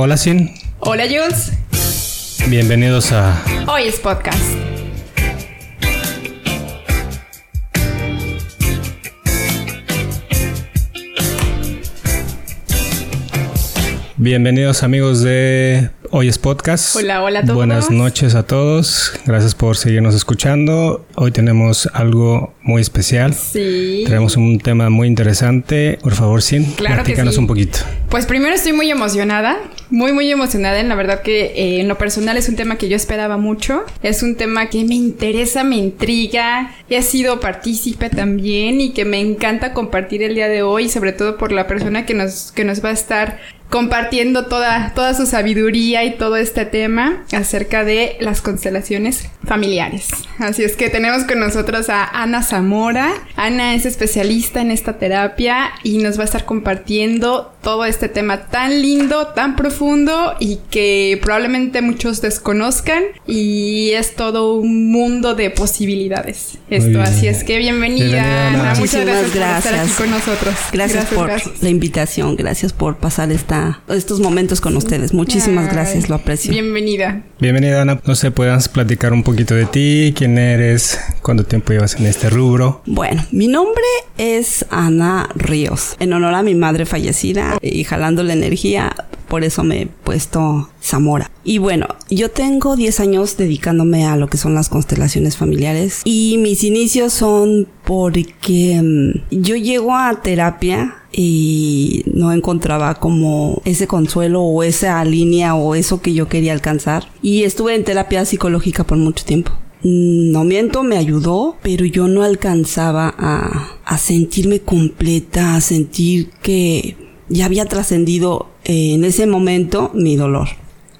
Hola Sin. Hola Jules. Bienvenidos a Hoy es podcast. Bienvenidos amigos de Hoy es Podcast. Hola, hola a todos. Buenas noches a todos. Gracias por seguirnos escuchando. Hoy tenemos algo muy especial. Sí. Tenemos un tema muy interesante. Por favor, Sin, Claro que platícanos sí. un poquito. Pues primero estoy muy emocionada, muy muy emocionada. En la verdad que eh, en lo personal es un tema que yo esperaba mucho. Es un tema que me interesa, me intriga. He sido partícipe también y que me encanta compartir el día de hoy, sobre todo por la persona que nos, que nos va a estar compartiendo toda, toda su sabiduría y todo este tema acerca de las constelaciones familiares. Así es que tenemos con nosotros a Ana Zamora. Ana es especialista en esta terapia y nos va a estar compartiendo todo este tema tan lindo, tan profundo y que probablemente muchos desconozcan y es todo un mundo de posibilidades. Esto, así es que bienvenida, Bienvenida, Ana. Ana. Muchas Muchísimas gracias, por estar aquí gracias. con nosotros. Gracias, por gracias. la invitación, gracias por pasar esta, estos momentos con ustedes. Muchísimas Ay, gracias, lo aprecio. Bienvenida. Bienvenida Ana. No sé, ¿puedas platicar un poquito de ti? ¿Quién eres? ¿Cuánto tiempo llevas en este rubro? Bueno, mi nombre es Ana Ríos, en honor a mi madre fallecida y jalando la energía, por eso me he puesto Zamora. Y bueno, yo tengo 10 años dedicándome a lo que son las constelaciones familiares y mis inicios son porque mm, yo llego a terapia y no encontraba como ese consuelo o esa línea o eso que yo quería alcanzar. Y estuve en terapia psicológica por mucho tiempo. Mm, No miento, me ayudó, pero yo no alcanzaba a, a sentirme completa, a sentir que ya había trascendido eh, en ese momento mi dolor.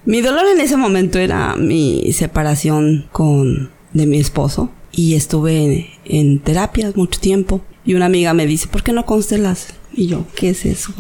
Mi dolor en ese momento era mi separación con de mi esposo y estuve en, en terapias mucho tiempo y una amiga me dice, ¿por qué no constelas? Y yo, ¿qué es eso?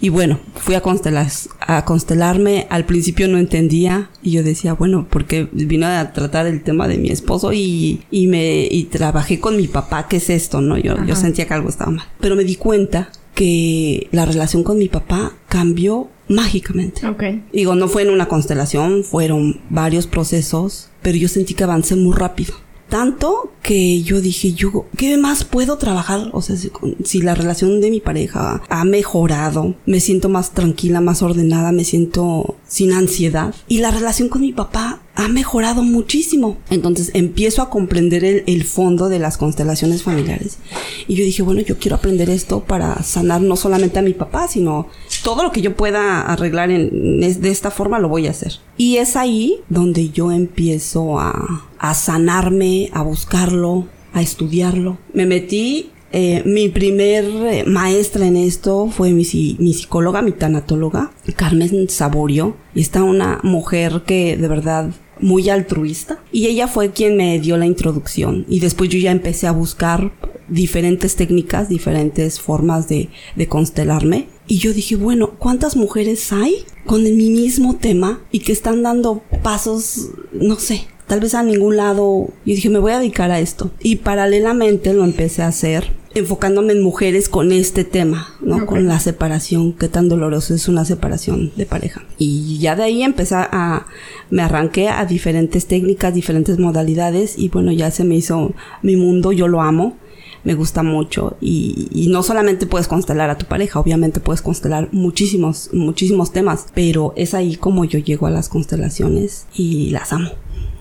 Y bueno, fui a, constelas, a constelarme. Al principio no entendía. Y yo decía, bueno, porque vino a tratar el tema de mi esposo y, y me y trabajé con mi papá. ¿Qué es esto? No, yo, yo sentía que algo estaba mal. Pero me di cuenta que la relación con mi papá cambió mágicamente. Ok. Digo, no fue en una constelación, fueron varios procesos, pero yo sentí que avancé muy rápido. Tanto que yo dije, yo, ¿qué más puedo trabajar? O sea, si, la relación de mi pareja ha mejorado, me siento más tranquila, más ordenada, me siento sin ansiedad. Y la relación con mi papá ha mejorado muchísimo. Entonces empiezo a comprender el fondo de las constelaciones familiares. Y yo dije, bueno, yo quiero aprender esto para sanar no solamente a mi papá, sino todo lo que yo pueda arreglar en, de esta forma lo voy a hacer. Y es ahí donde yo empiezo a, a sanarme, a buscarlo, a estudiarlo. Me metí, eh, mi primer eh, maestra en esto fue mi, mi psicóloga, mi tanatóloga, Carmen Saborio. Y está una mujer que de verdad muy altruista y ella fue quien me dio la introducción y después yo ya empecé a buscar diferentes técnicas, diferentes formas de, de constelarme y yo dije, bueno, ¿cuántas mujeres hay con el mi mismo tema y que están dando pasos, no sé, tal vez a ningún lado? Y dije, me voy a dedicar a esto. Y paralelamente lo empecé a hacer enfocándome en mujeres con este tema, ¿no? Con la separación, qué tan doloroso es una separación de pareja. Y ya de ahí empecé a, me arranqué a diferentes técnicas, diferentes modalidades y bueno, ya se me hizo mi mundo, yo lo amo me gusta mucho y, y no solamente puedes constelar a tu pareja, obviamente puedes constelar muchísimos, muchísimos temas, pero es ahí como yo llego a las constelaciones y las amo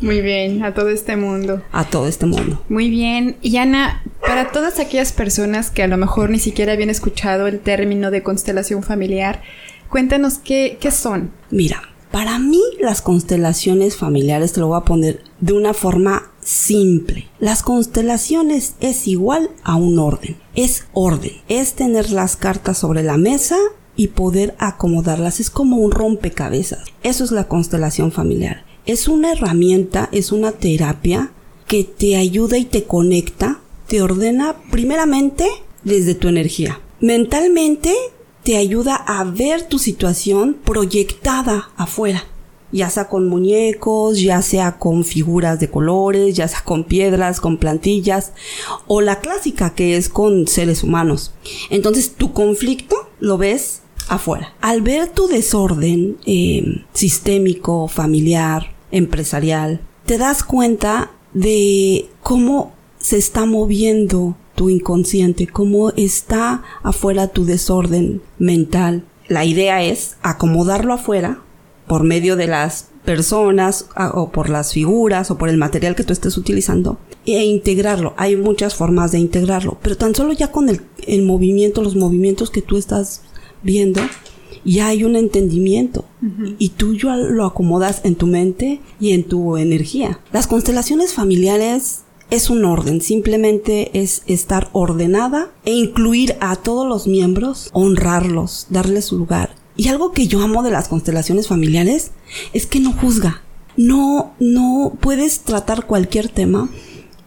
Muy bien, a todo este mundo. a todo este mundo. Muy bien. Y Ana, para todas aquellas personas que a lo mejor ni siquiera habían escuchado el término de constelación familiar, cuéntanos qué, qué son. Mira, para mí las constelaciones familiares te lo voy a poner de una forma simple. Las constelaciones es igual a un orden. Es orden. Es tener las cartas sobre la mesa y poder acomodarlas. Es como un rompecabezas. Eso es la constelación familiar. Es una herramienta, es una terapia que te ayuda y te conecta, te ordena primeramente desde tu energía. Mentalmente te ayuda a ver tu situación proyectada afuera, ya sea con muñecos, ya sea con figuras de colores, ya sea con piedras, con plantillas, o la clásica que es con seres humanos. Entonces tu conflicto lo ves afuera. Al ver tu desorden eh, sistémico, familiar, empresarial, te das cuenta de cómo se está moviendo tu inconsciente, cómo está afuera tu desorden mental. La idea es acomodarlo afuera por medio de las personas o por las figuras o por el material que tú estés utilizando e integrarlo. Hay muchas formas de integrarlo, pero tan solo ya con el, el movimiento, los movimientos que tú estás viendo, ya hay un entendimiento y tú ya lo acomodas en tu mente y en tu energía. Las constelaciones familiares es un orden, simplemente es estar ordenada e incluir a todos los miembros, honrarlos, darles su lugar. Y algo que yo amo de las constelaciones familiares es que no juzga. No, no puedes tratar cualquier tema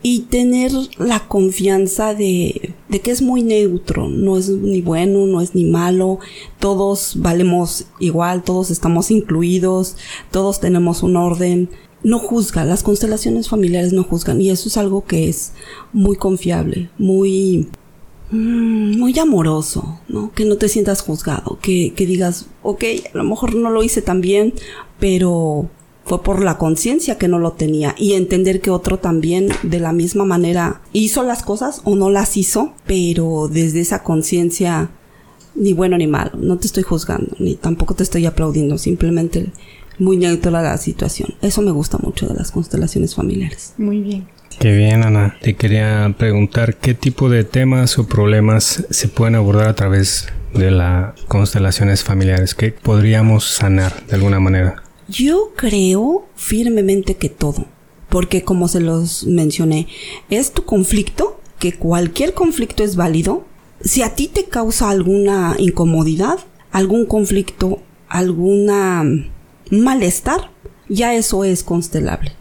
y tener la confianza de, de, que es muy neutro, no es ni bueno, no es ni malo, todos valemos igual, todos estamos incluidos, todos tenemos un orden, no juzga, las constelaciones familiares no juzgan y eso es algo que es muy confiable, muy mm, muy amoroso, ¿no? Que no te sientas juzgado, que, que digas, ok, a lo mejor no lo hice tan bien, pero fue por la conciencia que no lo tenía y entender que otro también de la misma manera hizo las cosas o no las hizo, pero desde esa conciencia ni bueno ni malo, no te estoy juzgando, ni tampoco te estoy aplaudiendo, simplemente muy neutra la situación. Eso me gusta mucho de las constelaciones familiares. Muy bien. Qué bien, Ana. Te quería preguntar qué tipo de temas o problemas se pueden abordar a través de las constelaciones familiares, que podríamos sanar de alguna manera. Yo creo firmemente que todo, porque como se los mencioné, es tu conflicto, que cualquier conflicto es válido. Si a ti te causa alguna incomodidad, algún conflicto, alguna malestar, ya eso es constelable.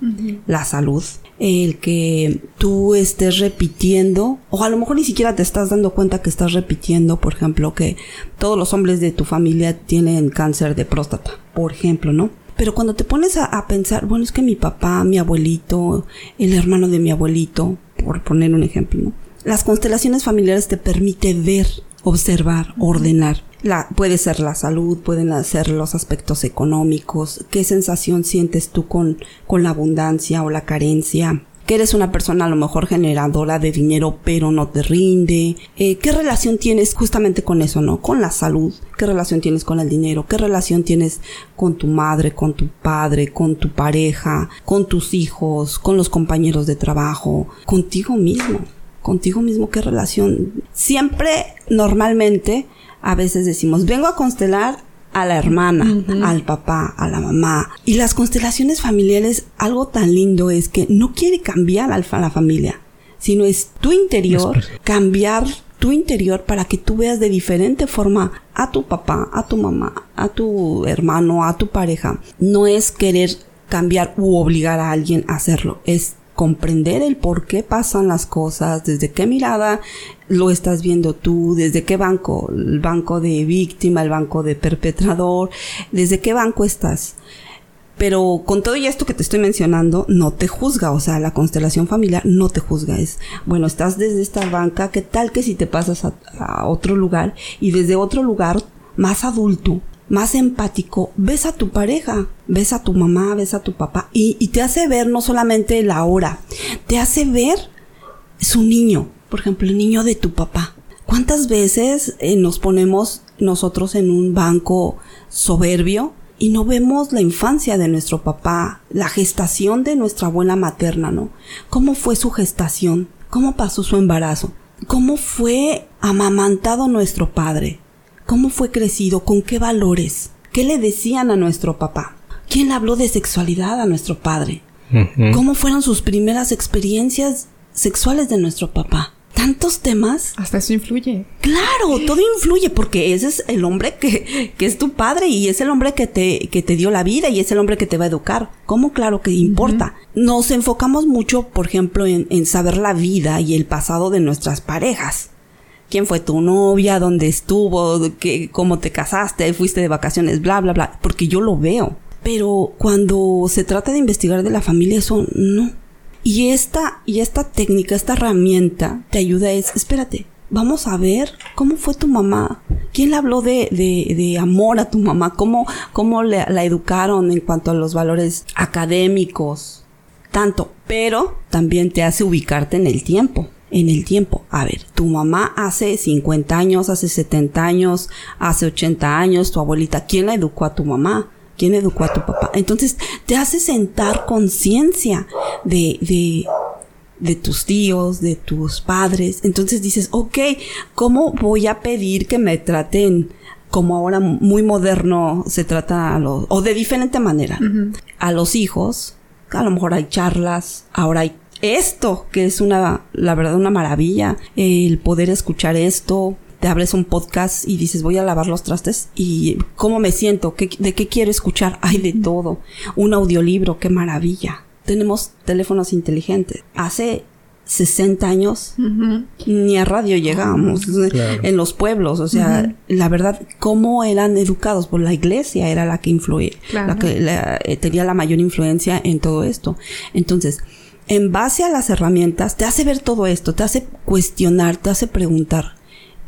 La salud, el que tú estés repitiendo, o a lo mejor ni siquiera te estás dando cuenta que estás repitiendo, por ejemplo, que todos los hombres de tu familia tienen cáncer de próstata, por ejemplo, ¿no? Pero cuando te pones a, pensar, bueno, es que mi papá, mi abuelito, el hermano de mi abuelito, por poner un ejemplo, ¿no? Las constelaciones familiares te permite ver, observar, ordenar. La, puede ser la salud, pueden ser los aspectos económicos, qué sensación sientes tú con, con la abundancia o la carencia, que eres una persona a lo mejor generadora de dinero pero no te rinde. Eh, ¿Qué relación tienes justamente con eso, no? Con la salud. ¿Qué relación tienes con el dinero? ¿Qué relación tienes con tu madre, con tu padre, con tu pareja, con tus hijos, con los compañeros de trabajo, contigo mismo? Contigo mismo, ¿qué relación? Siempre, normalmente, a veces decimos, vengo a constelar a la hermana, al papá, a la mamá. Y las constelaciones familiares, algo tan lindo es que no quiere cambiar a la familia, sino es tu interior, cambiar tu interior para que tú veas de diferente forma a tu papá, a tu mamá, a tu hermano, a tu pareja. No es querer cambiar u obligar a alguien a hacerlo, es comprender el por qué pasan las cosas, desde qué mirada lo estás viendo tú, desde qué banco, el banco de víctima, el banco de perpetrador, desde qué banco estás. Pero con todo y esto que te estoy mencionando, no te juzga, o sea, la constelación familiar no te juzga. Es, bueno, estás desde esta banca, ¿qué tal que si te pasas a, a otro lugar y desde otro lugar más adulto, más empático, ves a tu pareja, ves a tu mamá, ves a tu papá y, te hace ver no solamente la hora, te hace ver su niño, por ejemplo, el niño de tu papá. ¿Cuántas veces eh, nos ponemos nosotros en un banco soberbio y no vemos la infancia de nuestro papá, la gestación de nuestra abuela materna, ¿no? ¿Cómo fue su gestación? ¿Cómo pasó su embarazo? ¿Cómo fue amamantado nuestro padre? ¿Cómo fue crecido? ¿Con qué valores? ¿Qué le decían a nuestro papá? ¿Quién le habló de sexualidad a nuestro padre? ¿Cómo fueron sus primeras experiencias sexuales de nuestro papá? Tantos temas. Hasta eso influye. Claro, todo influye porque ese es el hombre que, que es tu padre y es el hombre que te, que te dio la vida y es el hombre que te va a educar. ¿Cómo? Claro que importa. Nos enfocamos mucho, por ejemplo, en, en saber la vida y el pasado de nuestras parejas quién fue tu novia, dónde estuvo, qué, cómo te casaste, fuiste de vacaciones, bla, bla, bla, porque yo lo veo. Pero cuando se trata de investigar de la familia, eso no. Y esta, y esta técnica, esta herramienta te ayuda es, espérate, vamos a ver cómo fue tu mamá. ¿Quién le habló de, de, de amor a tu mamá? ¿Cómo, cómo le, la educaron en cuanto a los valores académicos? Tanto, pero también te hace ubicarte en el tiempo. En el tiempo. A ver, tu mamá hace 50 años, hace 70 años, hace 80 años, tu abuelita, ¿quién la educó a tu mamá? ¿Quién educó a tu papá? Entonces te hace sentar conciencia de, de, de tus tíos, de tus padres. Entonces dices, ok, ¿cómo voy a pedir que me traten como ahora muy moderno se trata a los, o de diferente manera, a los hijos? A lo mejor hay charlas, ahora hay esto, que es una, la verdad, una maravilla, el poder escuchar esto, te abres un podcast y dices voy a lavar los trastes y cómo me siento, de qué quiero escuchar, hay de todo, un audiolibro, qué maravilla. Tenemos teléfonos inteligentes. Hace 60 años ni a radio llegábamos en los pueblos, o sea, la verdad, cómo eran educados. Por la iglesia era la que influía, la que eh, tenía la mayor influencia en todo esto. Entonces, en base a las herramientas, te hace ver todo esto, te hace cuestionar, te hace preguntar.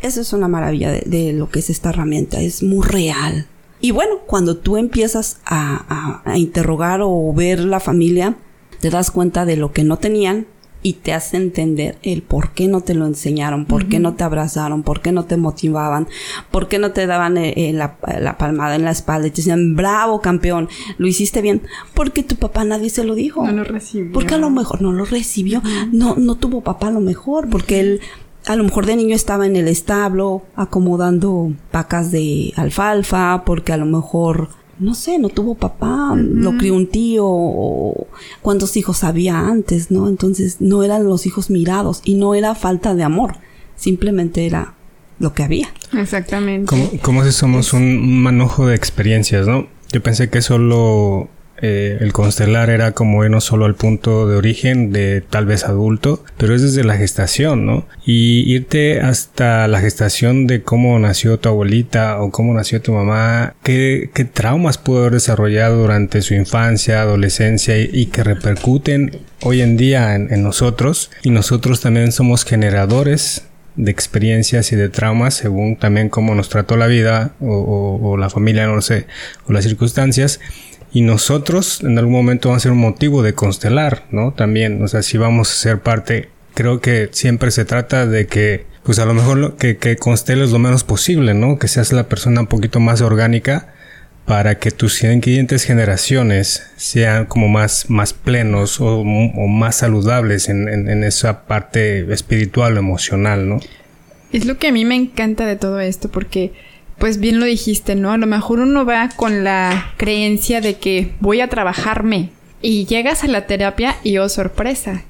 Eso es una maravilla de, lo que es esta herramienta, es muy real. Y bueno, cuando tú empiezas a, a interrogar o ver la familia, te das cuenta de lo que no tenían y te hace entender el por qué no te lo enseñaron, por qué no te abrazaron, por qué no te motivaban, por qué no te daban eh, eh, la, palmada en la espalda y te decían, bravo campeón, lo hiciste bien, porque tu papá nadie se lo dijo. No lo recibió. Porque a lo mejor no lo recibió, no, no tuvo papá a lo mejor, porque él a lo mejor de niño estaba en el establo acomodando pacas de alfalfa, porque a lo mejor no sé, no tuvo papá, lo crió un tío, o cuántos hijos había antes, ¿no? Entonces no eran los hijos mirados y no era falta de amor, simplemente era lo que había. Exactamente. Como, como si somos un manojo de experiencias, ¿no? Yo pensé que solo eh, el constelar era como no solo al punto de origen de tal vez adulto, pero es desde la gestación, ¿no? Y irte hasta la gestación de cómo nació tu abuelita o cómo nació tu mamá, qué, qué traumas pudo haber desarrollado durante su infancia, adolescencia y, que repercuten hoy en día en, nosotros. Y nosotros también somos generadores de experiencias y de traumas según también cómo nos trató la vida o, o, la familia, no lo sé, o las circunstancias. Y nosotros en algún momento vamos a ser un motivo de constelar, ¿no? También, o sea, si vamos a ser parte, creo que siempre se trata de que, pues a lo mejor que, que consteles lo menos posible, ¿no? Que seas la persona un poquito más orgánica para que tus siguientes generaciones sean como más, más plenos o, o más saludables en, en, en, esa parte espiritual o emocional, ¿no? Es lo que a mí me encanta de todo esto, porque pues bien lo dijiste, ¿no? A lo mejor uno va con la creencia de que voy a trabajarme y llegas a la terapia y oh sorpresa,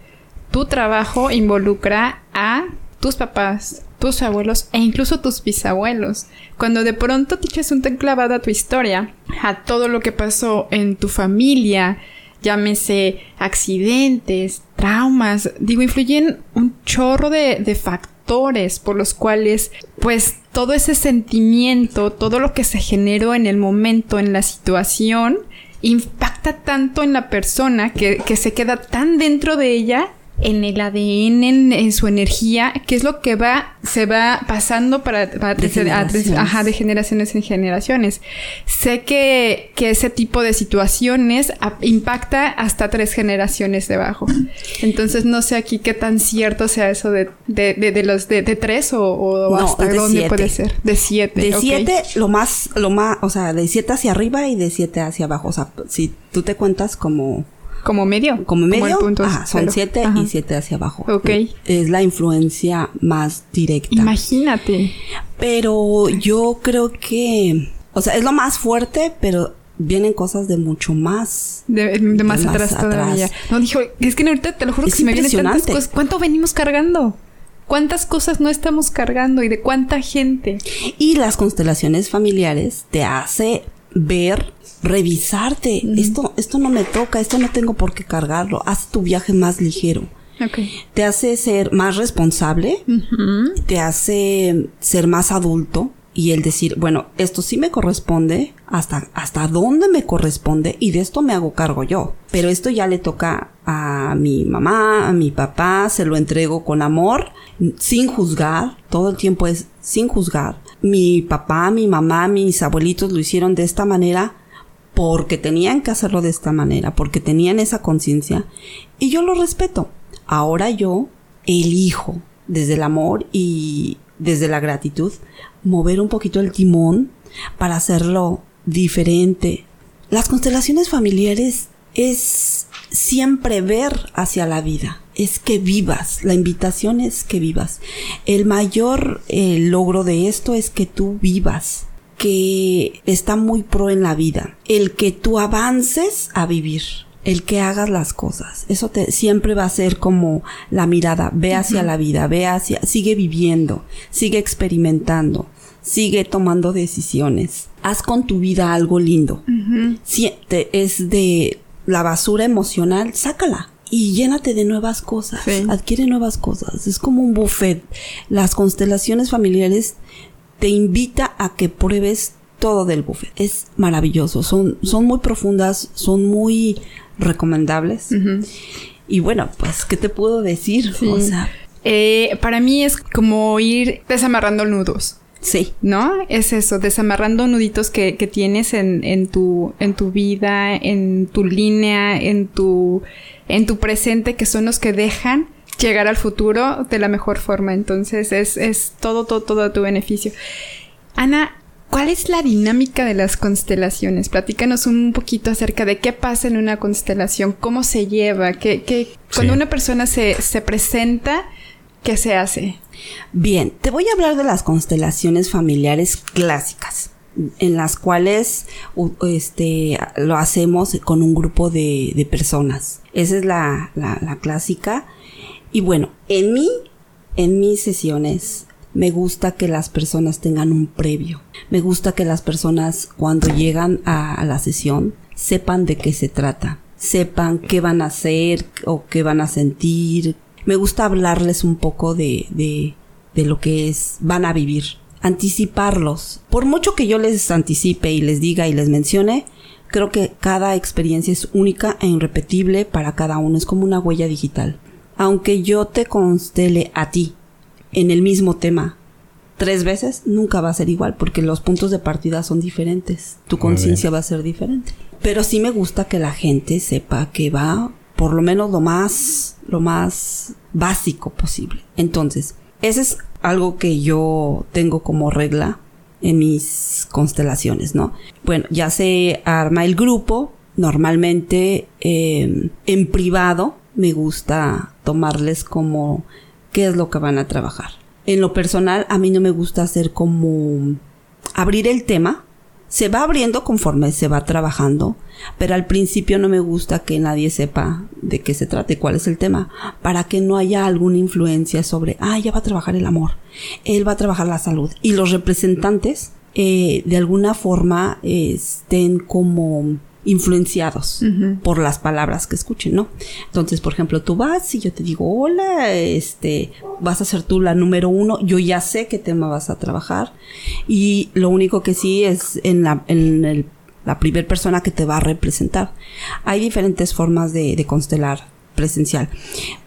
tu trabajo involucra a tus papás, tus abuelos e incluso tus bisabuelos. Cuando de pronto te echas un clavado a tu historia, a todo lo que pasó en tu familia, llámese accidentes, traumas, digo, influyen un chorro de, de factores por los cuales, pues, todo ese sentimiento, todo lo que se generó en el momento, en la situación, impacta tanto en la persona que, que se queda tan dentro de ella en el ADN, en, su energía, que es lo que va, se va pasando para, de, generaciones. en generaciones. Sé que, que ese tipo de situaciones impacta hasta tres generaciones debajo. Entonces no sé aquí qué tan cierto sea eso de, de, de, los de, tres o, hasta dónde puede ser. De siete. De siete, lo más, lo más, o sea, de siete hacia arriba y de siete hacia abajo. O sea, si tú te cuentas como como medio. Como medio. son siete y siete hacia abajo. Ok. Es la influencia más directa. Imagínate. Pero yo creo que, o sea, es lo más fuerte, pero vienen cosas de mucho más. De, más, atrás, todavía. No, dijo, es que ahorita te lo juro que si me vienen tantas cosas. ¿Cuánto venimos cargando? ¿Cuántas cosas no estamos cargando y de cuánta gente? Y las constelaciones familiares te hace ver revisarte. Esto, esto no me toca, esto no tengo por qué cargarlo. Haz tu viaje más ligero. Te hace ser más responsable, te hace ser más adulto, y el decir, bueno, esto sí me corresponde, hasta, hasta dónde me corresponde y de esto me hago cargo yo. Pero esto ya le toca a mi mamá, a mi papá, se lo entrego con amor, sin juzgar, todo el tiempo es sin juzgar. Mi papá, mi mamá, mis abuelitos lo hicieron de esta manera porque tenían que hacerlo de esta manera, porque tenían esa conciencia y yo lo respeto. Ahora yo elijo desde el amor y desde la gratitud mover un poquito el timón para hacerlo diferente. Las constelaciones familiares es siempre ver hacia la vida, es que vivas, la invitación es que vivas. El mayor eh, logro de esto es que tú vivas, que está muy pro en la vida, el que tú avances a vivir el que hagas las cosas. Eso te, siempre va a ser como la mirada, ve hacia la vida, ve hacia, sigue viviendo, sigue experimentando, sigue tomando decisiones. Haz con tu vida algo lindo. Si es de la basura emocional, sácala. Y llénate de nuevas cosas, adquiere nuevas cosas. Es como un buffet. Las constelaciones familiares te invita a que pruebes todo del buffet. Es maravilloso. Son, son muy profundas, son muy recomendables. Y bueno, pues, ¿qué te puedo decir? O sea, eh, para mí es como ir desamarrando nudos. Sí. ¿No? Es eso, desamarrando nuditos que, que tienes en, en, tu, en tu vida, en tu línea, en tu, en tu presente, que son los que dejan llegar al futuro de la mejor forma. Entonces es, es todo, todo, todo a tu beneficio. Ana, ¿Cuál es la dinámica de las constelaciones? Platícanos un poquito acerca de qué pasa en una constelación, cómo se lleva, qué, cuando una persona se, se presenta, ¿qué se hace? Bien, te voy a hablar de las constelaciones familiares clásicas en las cuales este, lo hacemos con un grupo de, de personas. Esa es la, la, la, clásica. Y bueno, en mí, en mis sesiones, me gusta que las personas tengan un previo. Me gusta que las personas cuando llegan a, la sesión sepan de qué se trata, sepan qué van a hacer o qué van a sentir. Me gusta hablarles un poco de, de, de lo que es, van a vivir, anticiparlos. Por mucho que yo les anticipe y les diga y les mencione, creo que cada experiencia es única e irrepetible para cada uno, es como una huella digital. Aunque yo te constele a ti en el mismo tema tres veces, nunca va a ser igual porque los puntos de partida son diferentes. Tu conciencia va a ser diferente. Pero sí me gusta que la gente sepa que va por lo menos lo más, lo más básico posible. Entonces, ese es algo que yo tengo como regla en mis constelaciones, ¿no? Bueno, ya se arma el grupo. Normalmente eh, en privado me gusta tomarles como qué es lo que van a trabajar. En lo personal, a mí no me gusta hacer como abrir el tema. Se va abriendo conforme se va trabajando, pero al principio no me gusta que nadie sepa de qué se trata y cuál es el tema, para que no haya alguna influencia sobre, ah, ya va a trabajar el amor, él va a trabajar la salud. Y los representantes, eh, de alguna forma, estén como influenciados por las palabras que escuchen, ¿no? Entonces, por ejemplo, tú vas y yo te digo, hola, este, vas a ser tú la número uno, yo ya sé qué tema vas a trabajar y lo único que sí es en la, en el, la primera persona que te va a representar. Hay diferentes formas de, de constelar presencial.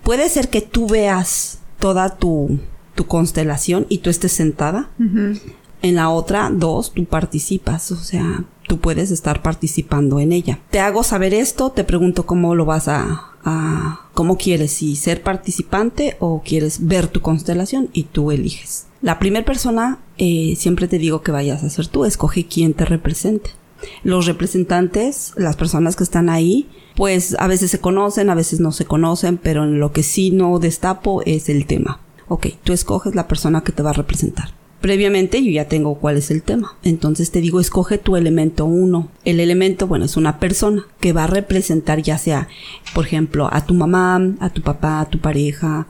Puede ser que tú veas toda tu, tu constelación y tú estés sentada. En la otra, dos, tú participas, o sea, tú puedes estar participando en ella. Te hago saber esto, te pregunto cómo lo vas a, a cómo quieres, si ser participante o quieres ver tu constelación y tú eliges. La primera persona, eh, siempre te digo que vayas a ser tú, escoge quién te represente. Los representantes, las personas que están ahí, pues a veces se conocen, a veces no se conocen, pero en lo que sí no destapo es el tema. Ok, tú escoges la persona que te va a representar. Previamente yo ya tengo cuál es el tema. Entonces te digo, escoge tu elemento uno. El elemento, bueno, es una persona que va a representar ya sea, por ejemplo, a tu mamá, a tu papá, a tu pareja,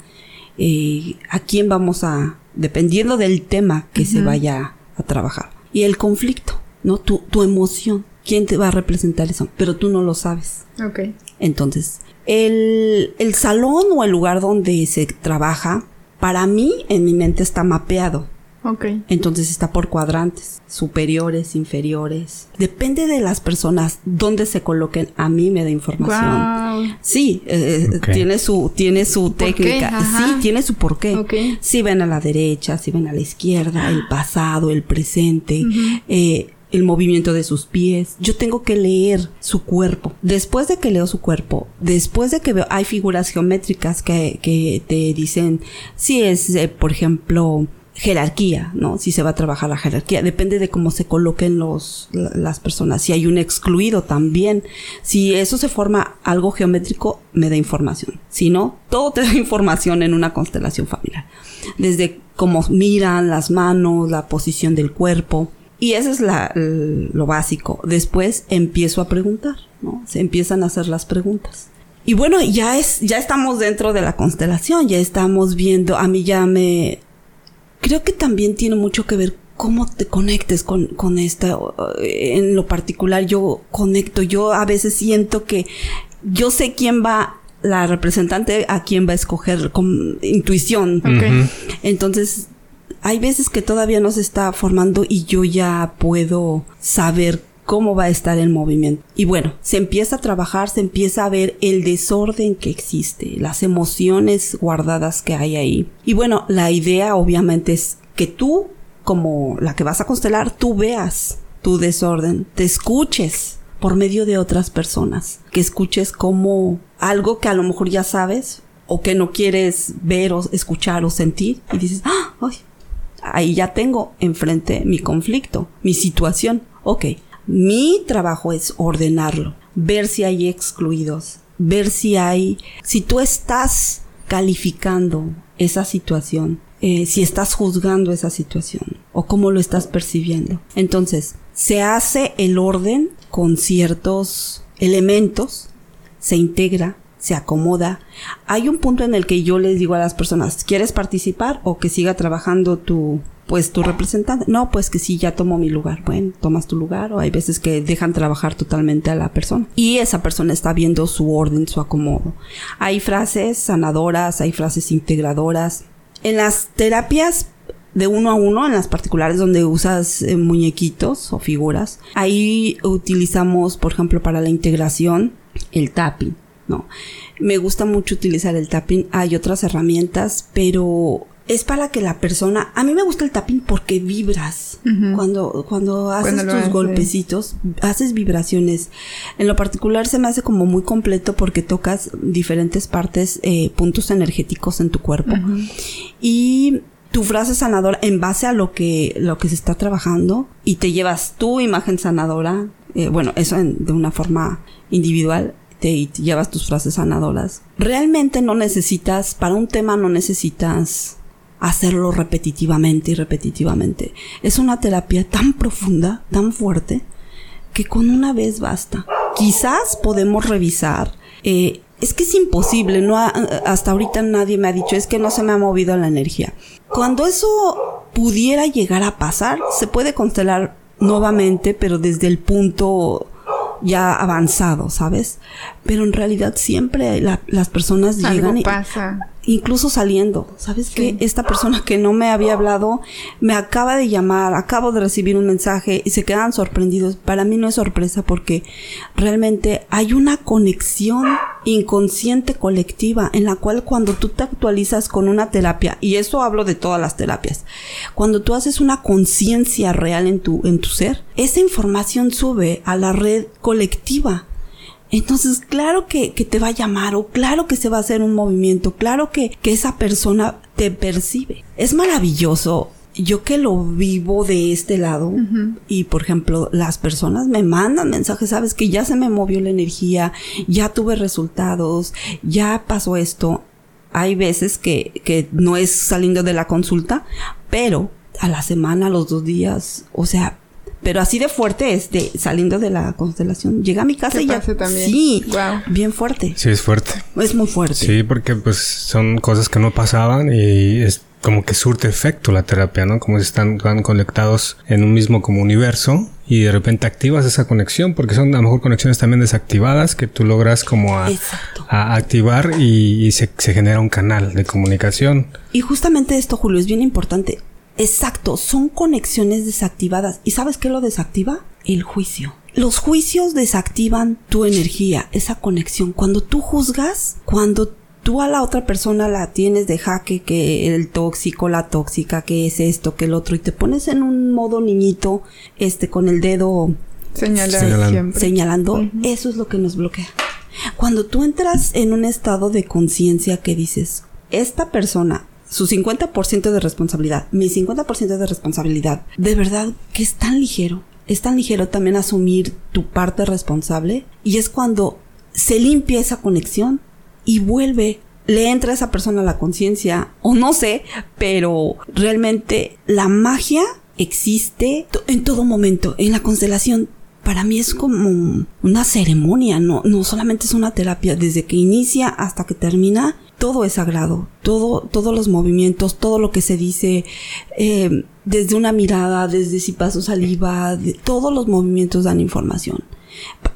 eh, a quién vamos a, dependiendo del tema que se vaya a trabajar. Y el conflicto, ¿no? Tu, tu emoción. ¿Quién te va a representar eso? Pero tú no lo sabes. Ok. Entonces, el, el salón o el lugar donde se trabaja, para mí, en mi mente está mapeado Ok. Entonces está por cuadrantes, superiores, inferiores. Depende de las personas dónde se coloquen. A mí me da información. Wow. Sí, eh, Ok. tiene su tiene su técnica. Sí, tiene su porqué. Ok. Si ven a la derecha, si ven a la izquierda, el pasado, el presente, eh, el movimiento de sus pies. Yo tengo que leer su cuerpo. Después de que leo su cuerpo, después de que veo, hay figuras geométricas que, que te dicen si es, eh, por ejemplo, jerarquía, ¿no? Si se va a trabajar la jerarquía. Depende de cómo se coloquen los, la- las personas. Si hay un excluido también. Si eso se forma algo geométrico, me da información. Si no, todo te da información en una constelación familiar. Desde cómo miran las manos, la posición del cuerpo. Y eso es la, lo básico. Después empiezo a preguntar, ¿no? Se empiezan a hacer las preguntas. Y bueno, ya es, ya estamos dentro de la constelación, ya estamos viendo, a mí ya me, creo que también tiene mucho que ver cómo te conectes con, con esta, en lo particular yo conecto, yo a veces siento que yo sé quién va, la representante a quién va a escoger con intuición. Entonces, hay veces que todavía no se está formando y yo ya puedo saber cómo va a estar el movimiento. Y bueno, se empieza a trabajar, se empieza a ver el desorden que existe, las emociones guardadas que hay ahí. Y bueno, la idea obviamente es que tú, como la que vas a constelar, tú veas tu desorden, te escuches por medio de otras personas, que escuches como algo que a lo mejor ya sabes o que no quieres ver o escuchar o sentir y dices, ¡Ah! ¡ay! ahí ya tengo enfrente mi conflicto, mi situación. Ok, mi trabajo es ordenarlo, ver si hay excluidos, ver si hay, si tú estás calificando esa situación, eh, si estás juzgando esa situación o cómo lo estás percibiendo. Entonces, se hace el orden con ciertos elementos, se integra, se acomoda. Hay un punto en el que yo les digo a las personas, ¿quieres participar o que siga trabajando tu, pues tu representante? No, pues que sí, ya tomo mi lugar. Bueno, tomas tu lugar o hay veces que dejan trabajar totalmente a la persona. Y esa persona está viendo su orden, su acomodo. Hay frases sanadoras, hay frases integradoras. En las terapias de uno a uno, en las particulares donde usas eh, muñequitos o figuras, ahí utilizamos, por ejemplo, para la integración, el tapping. No, me gusta mucho utilizar el tapping. Hay otras herramientas, pero es para que la persona. A mí me gusta el tapping porque vibras. Cuando, cuando haces Cuando tus golpecitos, haces vibraciones. En lo particular se me hace como muy completo porque tocas diferentes partes, eh, puntos energéticos en tu cuerpo. Y tu frase sanadora en base a lo que, lo que se está trabajando y te llevas tu imagen sanadora, eh, bueno, eso en- de una forma individual, te, te llevas tus frases sanadoras. Realmente no necesitas, para un tema no necesitas hacerlo repetitivamente y repetitivamente. Es una terapia tan profunda, tan fuerte, que con una vez basta. Quizás podemos revisar. eh, es que es imposible, no ha- hasta ahorita nadie me ha dicho, es que no se me ha movido la energía. Cuando eso pudiera llegar a pasar, se puede constelar nuevamente, pero desde el punto ya avanzado, ¿sabes? Pero en realidad siempre la- las personas llegan y, pasa. Incluso saliendo. ¿Sabes Sí. qué? Esta persona que no me había hablado me acaba de llamar, acabo de recibir un mensaje y se quedan sorprendidos. Para mí no es sorpresa porque realmente hay una conexión inconsciente colectiva en la cual cuando tú te actualizas con una terapia, y eso hablo de todas las terapias, cuando tú haces una conciencia real en tu, en tu ser, esa información sube a la red colectiva. Entonces, claro que, que te va a llamar o claro que se va a hacer un movimiento, claro que, que esa persona te percibe. Es maravilloso. Yo que lo vivo de este lado y por ejemplo las personas me mandan mensajes, sabes que ya se me movió la energía, ya tuve resultados, ya pasó esto. Hay veces que, que no es saliendo de la consulta, pero a la semana, a los dos días, o sea, pero así de fuerte es de saliendo de la constelación. Llega a mi casa ¿Qué y ya. también? Sí, Guau. bien fuerte. Sí, es fuerte. Es muy fuerte. Sí, porque pues son cosas que no pasaban y es como que surte efecto la terapia, ¿no? Como si están, están conectados en un mismo como universo y de repente activas esa conexión porque son a lo mejor conexiones también desactivadas que tú logras como a, activar y, y se, se genera un canal de comunicación. Y justamente esto, Julio, es bien importante. Exacto, son conexiones desactivadas. ¿Y sabes qué lo desactiva? El juicio. Los juicios desactivan tu energía, esa conexión. Cuando tú juzgas, cuando tú a la otra persona la tienes de jaque, que el tóxico, la tóxica, que es esto, que el otro, y te pones en un modo niñito, este, con el dedo señalando, señalando eso es lo que nos bloquea. Cuando tú entras en un estado de conciencia que dices, esta persona su 50% de responsabilidad, mi 50% de responsabilidad, de verdad que es tan ligero, es tan ligero también asumir tu parte responsable y es cuando se limpia esa conexión y vuelve, le entra a esa persona la conciencia o no sé, pero realmente la magia existe en todo momento, en la constelación. Para mí es como una ceremonia, no, no solamente es una terapia, desde que inicia hasta que termina, todo es sagrado, todo, todos los movimientos, todo lo que se dice, eh, desde una mirada, desde si paso saliva, todos los movimientos dan información.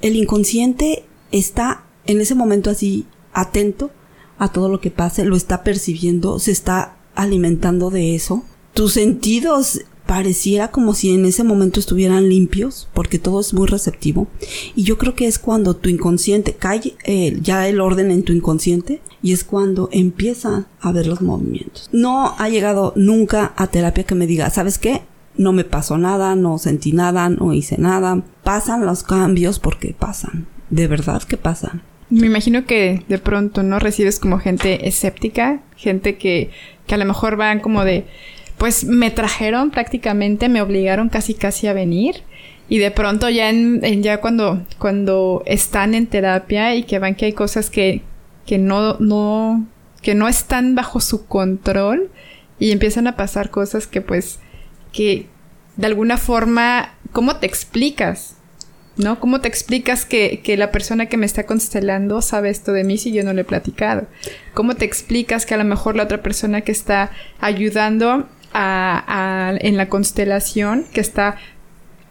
El inconsciente está en ese momento así atento a todo lo que pase, lo está percibiendo, se está alimentando de eso. Tus sentidos pareciera como si en ese momento estuvieran limpios, porque todo es muy receptivo. Y yo creo que es cuando tu inconsciente cae eh, ya el orden en tu inconsciente y es cuando empieza a ver los movimientos. No ha llegado nunca a terapia que me diga, ¿sabes qué? No me pasó nada, no sentí nada, no hice nada. Pasan los cambios porque pasan. De verdad que pasan. Me imagino que de pronto, ¿no? Recibes como gente escéptica, gente que, que a lo mejor van como de, pues me trajeron prácticamente, me obligaron casi casi a venir. Y de pronto ya en, ya cuando, cuando están en terapia y que van que hay cosas que, que no, no, que no están bajo su control y empiezan a pasar cosas que pues, que de alguna forma, ¿cómo te explicas? ¿No? ¿Cómo te explicas que, que, la persona que me está constelando sabe esto de mí si yo no le he platicado? ¿Cómo te explicas que a lo mejor la otra persona que está ayudando a, en la constelación que está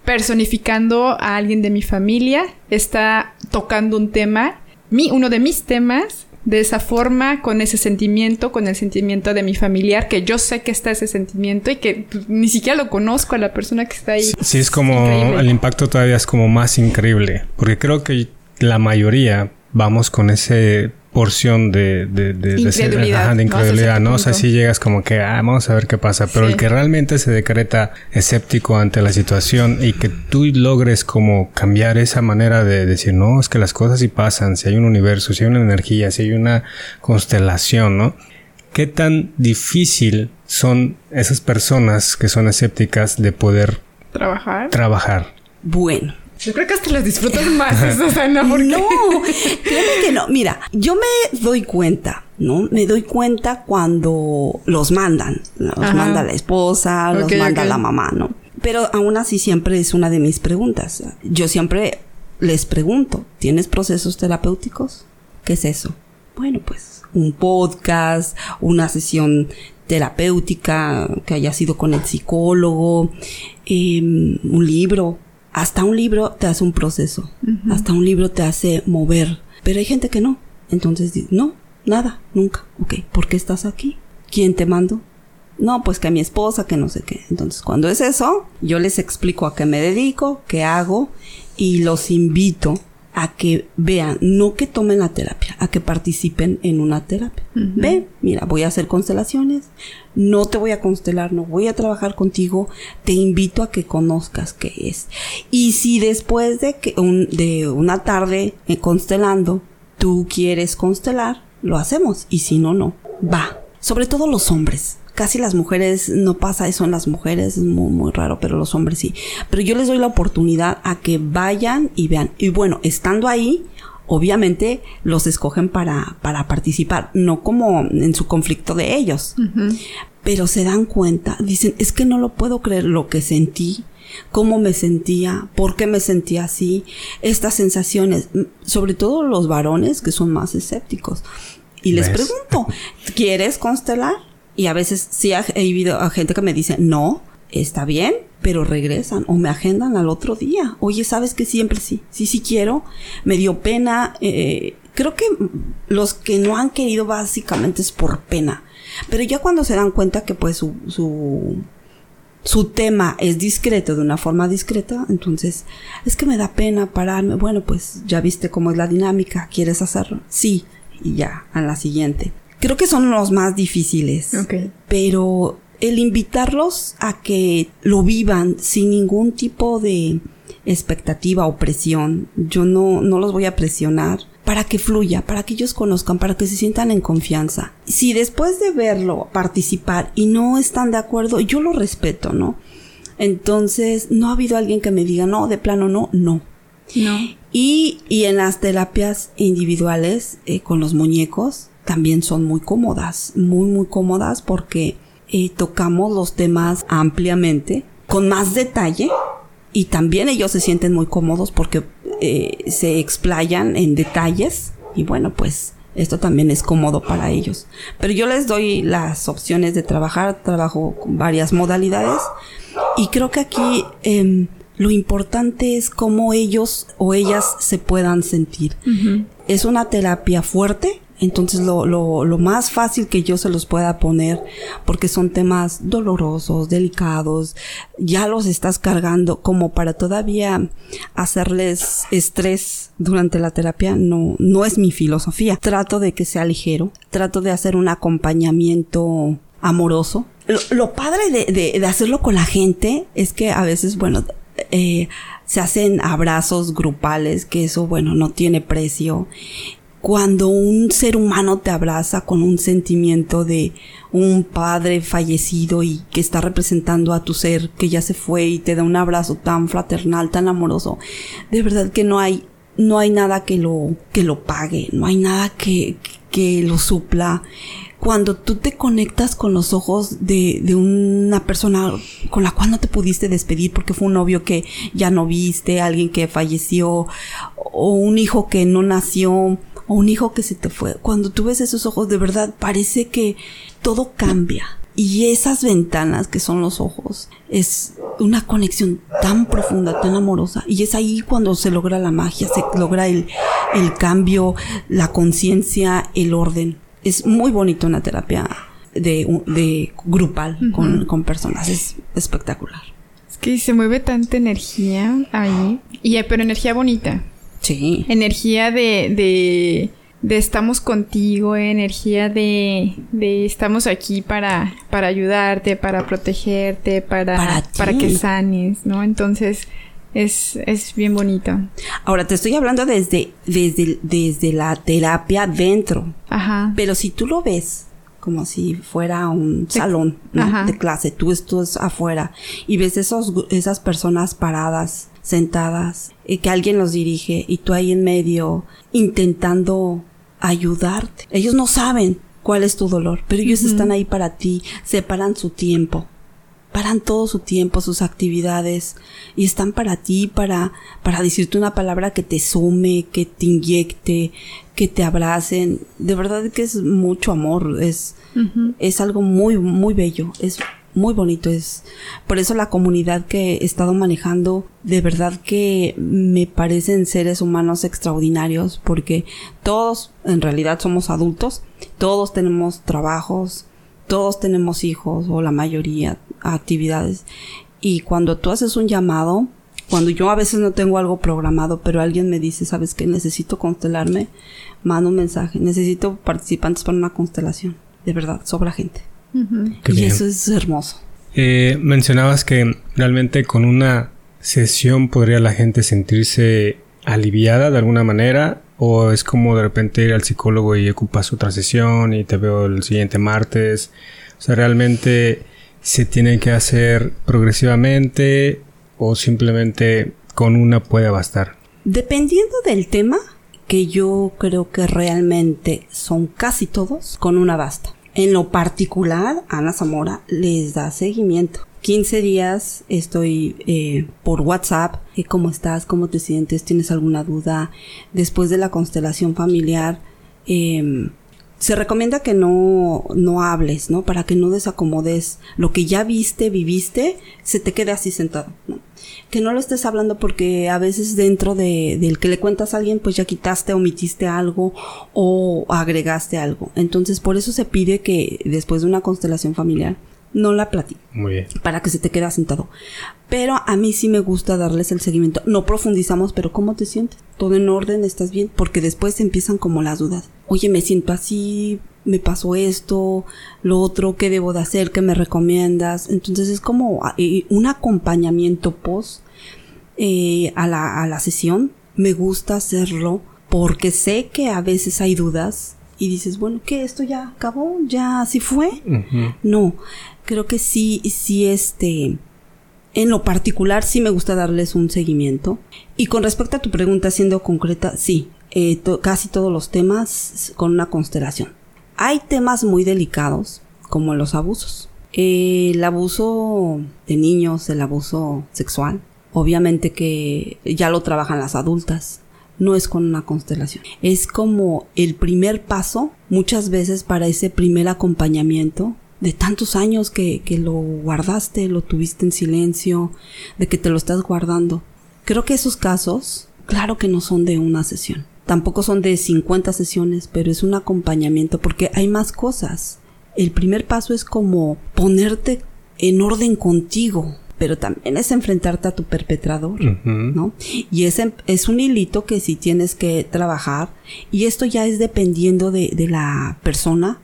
personificando a alguien de mi familia, está tocando un tema, mi, uno de mis temas, de esa forma, con ese sentimiento, con el sentimiento de mi familiar, que yo sé que está ese sentimiento y que pues, ni siquiera lo conozco a la persona que está ahí. Sí, es como el impacto todavía es como más increíble, porque creo que la mayoría vamos con ese porción de, de, de, incredulidad, de, incredulidad, ¿no? O sea, si llegas como que, ah, vamos a ver qué pasa, pero el que realmente se decreta escéptico ante la situación y que tú logres como cambiar esa manera de decir, no, es que las cosas sí pasan, si hay un universo, si hay una energía, si hay una constelación, ¿no? ¿Qué tan difícil son esas personas que son escépticas de poder trabajar? Trabajar. Bueno, yo creo que hasta las disfrutas más, Susana, porque... No, créeme que no. Mira, yo me doy cuenta, ¿no? Me doy cuenta cuando los mandan. Los manda la esposa, los manda la mamá, ¿no? Pero aún así siempre es una de mis preguntas. Yo siempre les pregunto, ¿tienes procesos terapéuticos? ¿Qué es eso? Bueno, pues un podcast, una sesión terapéutica que haya sido con el psicólogo, em, un libro, hasta un libro te hace un proceso, hasta un libro te hace mover, pero hay gente que no. Entonces, no, nada, nunca. Ok, ¿por qué estás aquí? ¿Quién te mando? No, pues que a mi esposa, que no sé qué. Entonces, cuando es eso, yo les explico a qué me dedico, qué hago y los invito a que vean, no que tomen la terapia, a que participen en una terapia. Ve, mira, voy a hacer constelaciones, no te voy a constelar, no voy a trabajar contigo, te invito a que conozcas qué es. Y si después de que de una tarde eh, constelando, tú quieres constelar, lo hacemos, y si no, no. Va. Sobre todo los hombres casi las mujeres no pasa eso en las mujeres, es muy, muy raro, pero los hombres sí. Pero yo les doy la oportunidad a que vayan y vean. Y bueno, estando ahí, obviamente los escogen para, para participar, no como en su conflicto de ellos. Pero se dan cuenta, dicen, es que no lo puedo creer lo que sentí, cómo me sentía, por qué me sentía así, estas sensaciones, sobre todo los varones que son más escépticos. Y les pregunto, ¿quieres constelar? Y a veces sí he vivido a gente que me dice, no, está bien, pero regresan o me agendan al otro día. Oye, sabes que siempre sí, sí, sí quiero. Me dio pena. Eh, creo que los que no han querido básicamente es por pena. Pero ya cuando se dan cuenta que pues su, su su tema es discreto de una forma discreta, entonces es que me da pena pararme. Bueno, pues ya viste cómo es la dinámica, ¿quieres hacerlo? Sí, y ya, a la siguiente. Creo que son los más difíciles. Pero el invitarlos a que lo vivan sin ningún tipo de expectativa o presión, yo no, no los voy a presionar para que fluya, para que ellos conozcan, para que se sientan en confianza. Si después de verlo participar y no están de acuerdo, yo lo respeto, ¿no? Entonces, no ha habido alguien que me diga, no, de plano no, no. No. Y, y en las terapias individuales eh, con los muñecos también son muy cómodas, muy, muy cómodas porque eh, tocamos los temas ampliamente, con más detalle y también ellos se sienten muy cómodos porque eh, se explayan en detalles y bueno, pues esto también es cómodo para ellos. Pero yo les doy las opciones de trabajar, trabajo con varias modalidades y creo que aquí em, lo importante es cómo ellos o ellas se puedan sentir. Es una terapia fuerte, entonces lo, lo, lo, más fácil que yo se los pueda poner, porque son temas dolorosos, delicados, ya los estás cargando como para todavía hacerles estrés durante la terapia, no, no es mi filosofía. Trato de que sea ligero, trato de hacer un acompañamiento amoroso. Lo, padre de, de, de, hacerlo con la gente es que a veces, bueno, eh, se hacen abrazos grupales, que eso, bueno, no tiene precio cuando un ser humano te abraza con un sentimiento de un padre fallecido y que está representando a tu ser que ya se fue y te da un abrazo tan fraternal, tan amoroso, de verdad que no hay no hay nada que lo que lo pague, no hay nada que que lo supla. Cuando tú te conectas con los ojos de, de una persona con la cual no te pudiste despedir porque fue un novio que ya no viste, alguien que falleció, o un hijo que no nació, o un hijo que se te fue. Cuando tú ves esos ojos, de verdad parece que todo cambia. Y esas ventanas que son los ojos es una conexión tan profunda, tan amorosa. Y es ahí cuando se logra la magia, se logra el, el cambio, la conciencia, el orden. Es muy bonito una terapia de, de grupal con, con personas. Es espectacular. Es que se mueve tanta energía ahí. Y, pero energía bonita. Sí. Energía de, de, de estamos contigo, energía de, de estamos aquí para, para ayudarte, para protegerte, para, Para que sanes, ¿no? Entonces, es, es bien bonito. Ahora te estoy hablando desde, desde, desde la terapia dentro. Ajá. Pero si tú lo ves como si fuera un salón de clase, tú estás afuera y ves esos, esas personas paradas, sentadas, y que alguien los dirige y tú ahí en medio intentando ayudarte. Ellos no saben cuál es tu dolor, pero ellos están ahí para ti, separan su tiempo, paran todo su tiempo, sus actividades y están para ti, para, para decirte una palabra que te sume, que te inyecte, que te abracen. De verdad que es mucho amor, es, es algo muy, muy bello, es muy bonito, es por eso la comunidad que he estado manejando, de verdad que me parecen seres humanos extraordinarios porque todos en realidad somos adultos, todos tenemos trabajos, todos tenemos hijos o la mayoría actividades y cuando tú haces un llamado cuando yo a veces no tengo algo programado pero alguien me dice sabes que necesito constelarme mando un mensaje necesito participantes para una constelación de verdad sobra gente Y bien. eso es hermoso Eh, mencionabas que realmente con una sesión podría la gente sentirse aliviada de alguna manera o es como de repente ir al psicólogo y ocupas otra sesión y te veo el siguiente martes. O sea, realmente se tiene que hacer progresivamente o simplemente con una puede bastar. Dependiendo del tema, que yo creo que realmente son casi todos, con una basta. En lo particular, Ana Zamora les da seguimiento. 15 días estoy eh, por WhatsApp. eh, ¿Cómo estás? ¿Cómo te sientes? ¿Tienes alguna duda? Después de la constelación familiar, em, se recomienda que no, no hables, ¿no? Para que no desacomodes lo que ya viste, viviste, se te quede así sentado, ¿no? Que no lo estés hablando porque a veces dentro de, del que le cuentas a alguien, pues ya quitaste, omitiste algo o agregaste algo. Entonces, por eso se pide que después de una constelación familiar, no la platico. Muy bien. Para que se te quede asentado. Pero a mí sí me gusta darles el seguimiento. No profundizamos, pero ¿cómo te sientes? ¿Todo en orden? ¿Estás bien? Porque después empiezan como las dudas. Oye, me siento así, me pasó esto, lo otro, ¿qué debo de hacer? ¿Qué me recomiendas? Entonces es como eh, un acompañamiento post eh, a, la, a la sesión. Me gusta hacerlo porque sé que a veces hay dudas y dices, bueno, ¿qué? ¿Esto ya acabó? ¿Ya así fue? No, creo que sí, sí, este, en lo particular sí me gusta darles un seguimiento. Y con respecto a tu pregunta, siendo concreta, sí, eh, casi todos los temas con una constelación. Hay temas muy delicados, como los abusos. el abuso de niños, el abuso sexual, obviamente que ya lo trabajan las adultas no es con una constelación. Es como el primer paso muchas veces para ese primer acompañamiento de tantos años que, que lo guardaste, lo tuviste en silencio, de que te lo estás guardando. Creo que esos casos, claro que no son de una sesión. Tampoco son de 50 sesiones, pero es un acompañamiento porque hay más cosas. El primer paso es como ponerte en orden contigo, pero también es enfrentarte a tu perpetrador, ¿no? Y ese es un hilito que sí tienes que trabajar y esto ya es dependiendo de, de la persona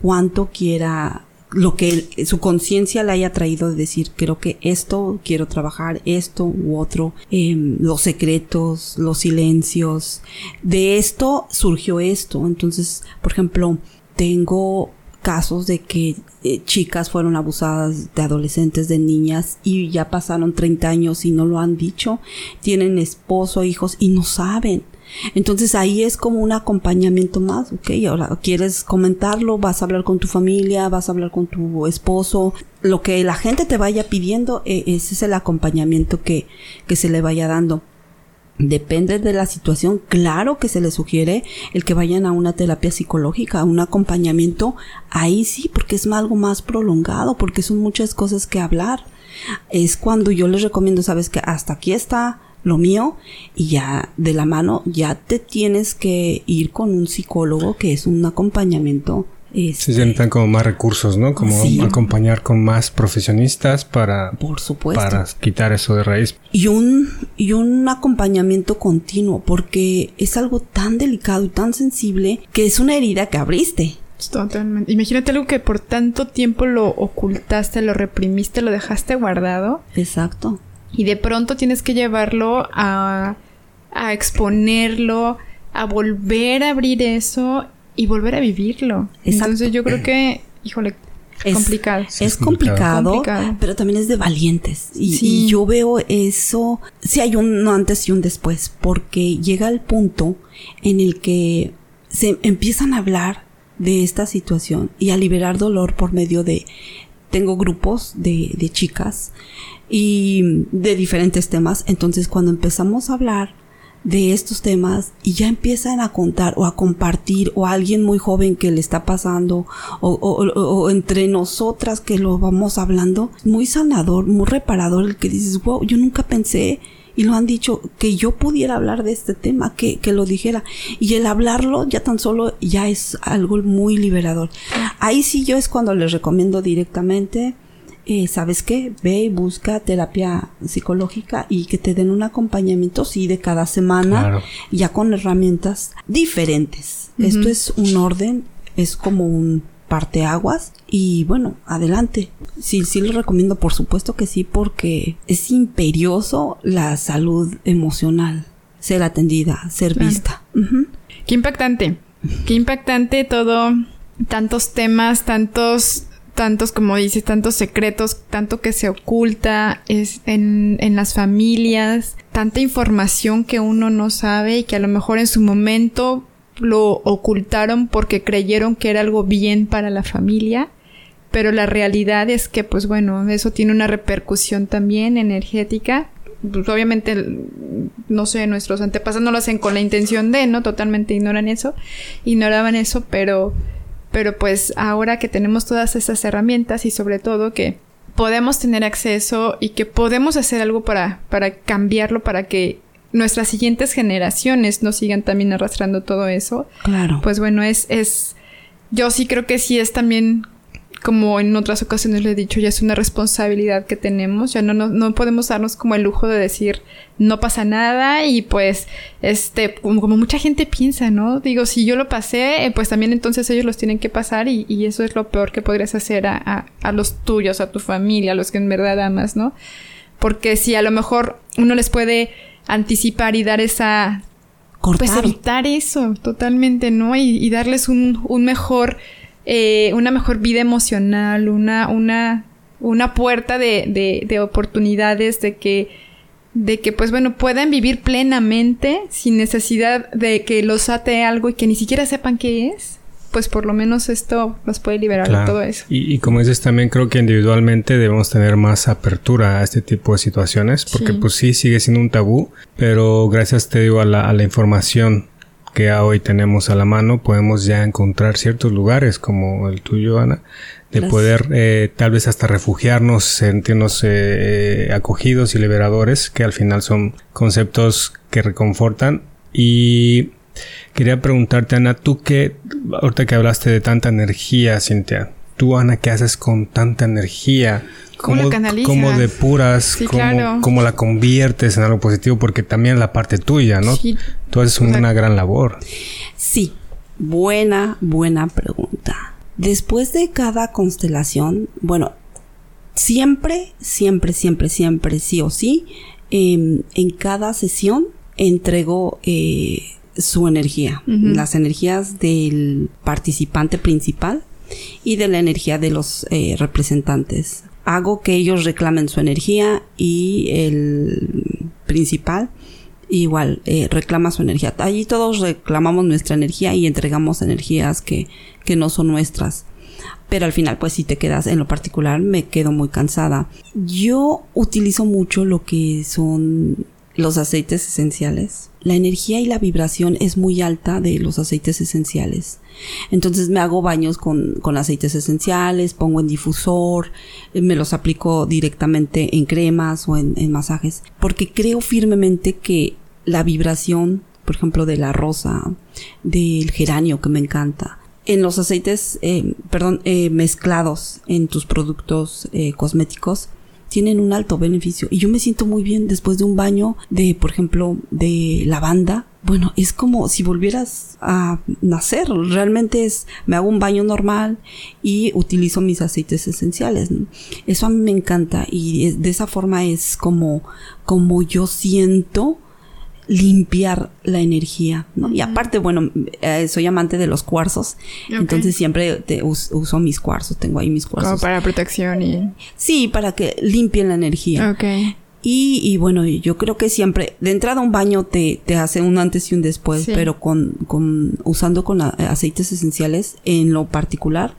cuánto quiera lo que su conciencia le haya traído de decir, creo que esto quiero trabajar, esto u otro, em, los secretos, los silencios, de esto surgió esto. Entonces, por ejemplo, tengo casos de que eh, chicas fueron abusadas de adolescentes, de niñas y ya pasaron 30 años y no lo han dicho, tienen esposo, hijos y no saben. Entonces ahí es como un acompañamiento más, ok, ahora quieres comentarlo, vas a hablar con tu familia, vas a hablar con tu esposo, lo que la gente te vaya pidiendo, e, ese es el acompañamiento que, que se le vaya dando. Depende de la situación, claro que se les sugiere el que vayan a una terapia psicológica, a un acompañamiento, ahí sí, porque es algo más prolongado, porque son muchas cosas que hablar. Es cuando yo les recomiendo, sabes que hasta aquí está lo mío y ya de la mano ya te tienes que ir con un psicólogo que es un acompañamiento se este, necesitan como más recursos, ¿no? Como acompañar con más profesionistas para, por supuesto. para quitar eso de raíz. Y un, y un acompañamiento continuo, porque es algo tan delicado y tan sensible que es una herida que abriste. Totalmente. Imagínate algo que por tanto tiempo lo ocultaste, lo reprimiste, lo dejaste guardado. Exacto. Y de pronto tienes que llevarlo a, a exponerlo, a volver a abrir eso y volver a vivirlo. Entonces yo creo que, híjole, es complicado. Es, complicado, pero también es de valientes. Y, yo veo eso, si hay un antes y un después, porque llega el punto en el que se empiezan a hablar de esta situación y a liberar dolor por medio de, tengo grupos de, de chicas y de diferentes temas, entonces cuando empezamos a hablar de estos temas y ya empiezan a contar o a compartir o a alguien muy joven que le está pasando o, entre nosotras que lo vamos hablando, muy sanador, muy reparador el que dices, wow, yo nunca pensé y lo han dicho que yo pudiera hablar de este tema, que, que lo dijera. Y el hablarlo ya tan solo ya es algo muy liberador. Ahí sí yo es cuando les recomiendo directamente eh, ¿sabes qué? Ve y busca terapia psicológica y que te den un acompañamiento, sí, de cada semana, ya con herramientas diferentes. Esto es un orden, es como un parteaguas y bueno, adelante. Sí, sí lo recomiendo, por supuesto que sí, porque es imperioso la salud emocional, ser atendida, ser vista. Qué impactante, qué impactante todo, tantos temas, tantos tantos, como dices, tantos secretos, tanto que se oculta es en, en las familias, tanta información que uno no sabe y que a lo mejor en su momento lo ocultaron porque creyeron que era algo bien para la familia, pero la realidad es que, pues bueno, eso tiene una repercusión también energética. Pues obviamente, no sé, nuestros antepasados no lo hacen con la intención de, ¿no? Totalmente ignoran eso, ignoraban eso, pero pero pues ahora que tenemos todas esas herramientas y sobre todo que podemos tener acceso y que podemos hacer algo para, para cambiarlo, para que nuestras siguientes generaciones no sigan también arrastrando todo eso. Claro. Pues bueno, es, es, yo sí creo que sí es también como en otras ocasiones le he dicho, ya es una responsabilidad que tenemos, ya no, no, no podemos darnos como el lujo de decir no pasa nada y pues este, como, como mucha gente piensa, ¿no? Digo, si yo lo pasé, eh, pues también entonces ellos los tienen que pasar y, y eso es lo peor que podrías hacer a, a, a los tuyos, a tu familia, a los que en verdad amas, ¿no? Porque si a lo mejor uno les puede anticipar y dar esa... Cortar. Pues evitar eso totalmente, ¿no? Y, y darles un, un mejor eh, una mejor vida emocional, una, una, una puerta de, de, de, oportunidades, de que, de que, pues bueno, puedan vivir plenamente sin necesidad de que los ate algo y que ni siquiera sepan qué es. Pues por lo menos esto los puede liberar claro. de todo eso. Y, y, como dices, también creo que individualmente debemos tener más apertura a este tipo de situaciones, porque sí. pues sí, sigue siendo un tabú, pero gracias, te digo, a la, a la información que hoy tenemos a la mano, podemos ya encontrar ciertos lugares como el tuyo, Ana, de Gracias. poder eh, tal vez hasta refugiarnos, sentirnos eh, acogidos y liberadores, que al final son conceptos que reconfortan. Y quería preguntarte, Ana, tú que, ahorita que hablaste de tanta energía, Cintia, tú, Ana, ¿qué haces con tanta energía? ¿Cómo, ¿Cómo depuras? Sí, cómo, claro. ¿Cómo la conviertes en algo positivo? Porque también la parte tuya, ¿no? Sí. Tú haces una o sea, gran labor. Sí, buena, buena pregunta. Después de cada constelación, bueno, siempre, siempre, siempre, siempre, sí o sí, eh, en cada sesión entrego eh, su energía, uh -huh. las energías del participante principal y de la energía de los eh, representantes. Hago que ellos reclamen su energía y el principal igual eh, reclama su energía. Allí todos reclamamos nuestra energía y entregamos energías que, que no son nuestras. Pero al final, pues si te quedas en lo particular, me quedo muy cansada. Yo utilizo mucho lo que son los aceites esenciales. La energía y la vibración es muy alta de los aceites esenciales. Entonces me hago baños con, con aceites esenciales, pongo en difusor, me los aplico directamente en cremas o en, en masajes. Porque creo firmemente que la vibración, por ejemplo, de la rosa, del geranio que me encanta, en los aceites, eh, perdón, eh, mezclados en tus productos eh, cosméticos, tienen un alto beneficio. Y yo me siento muy bien después de un baño de, por ejemplo, de lavanda. Bueno, es como si volvieras a nacer. Realmente es, me hago un baño normal y utilizo mis aceites esenciales. Eso a mí me encanta y de esa forma es como, como yo siento limpiar la energía, ¿no? Y aparte, bueno, eh, soy amante de los cuarzos, okay. entonces siempre te uso, uso, mis cuarzos, tengo ahí mis cuarzos. Como para protección y... Sí, para que limpien la energía. Ok. Y, y bueno, yo creo que siempre, de entrada un baño te, te hace un antes y un después, sí. pero con, con, usando con aceites esenciales en lo particular,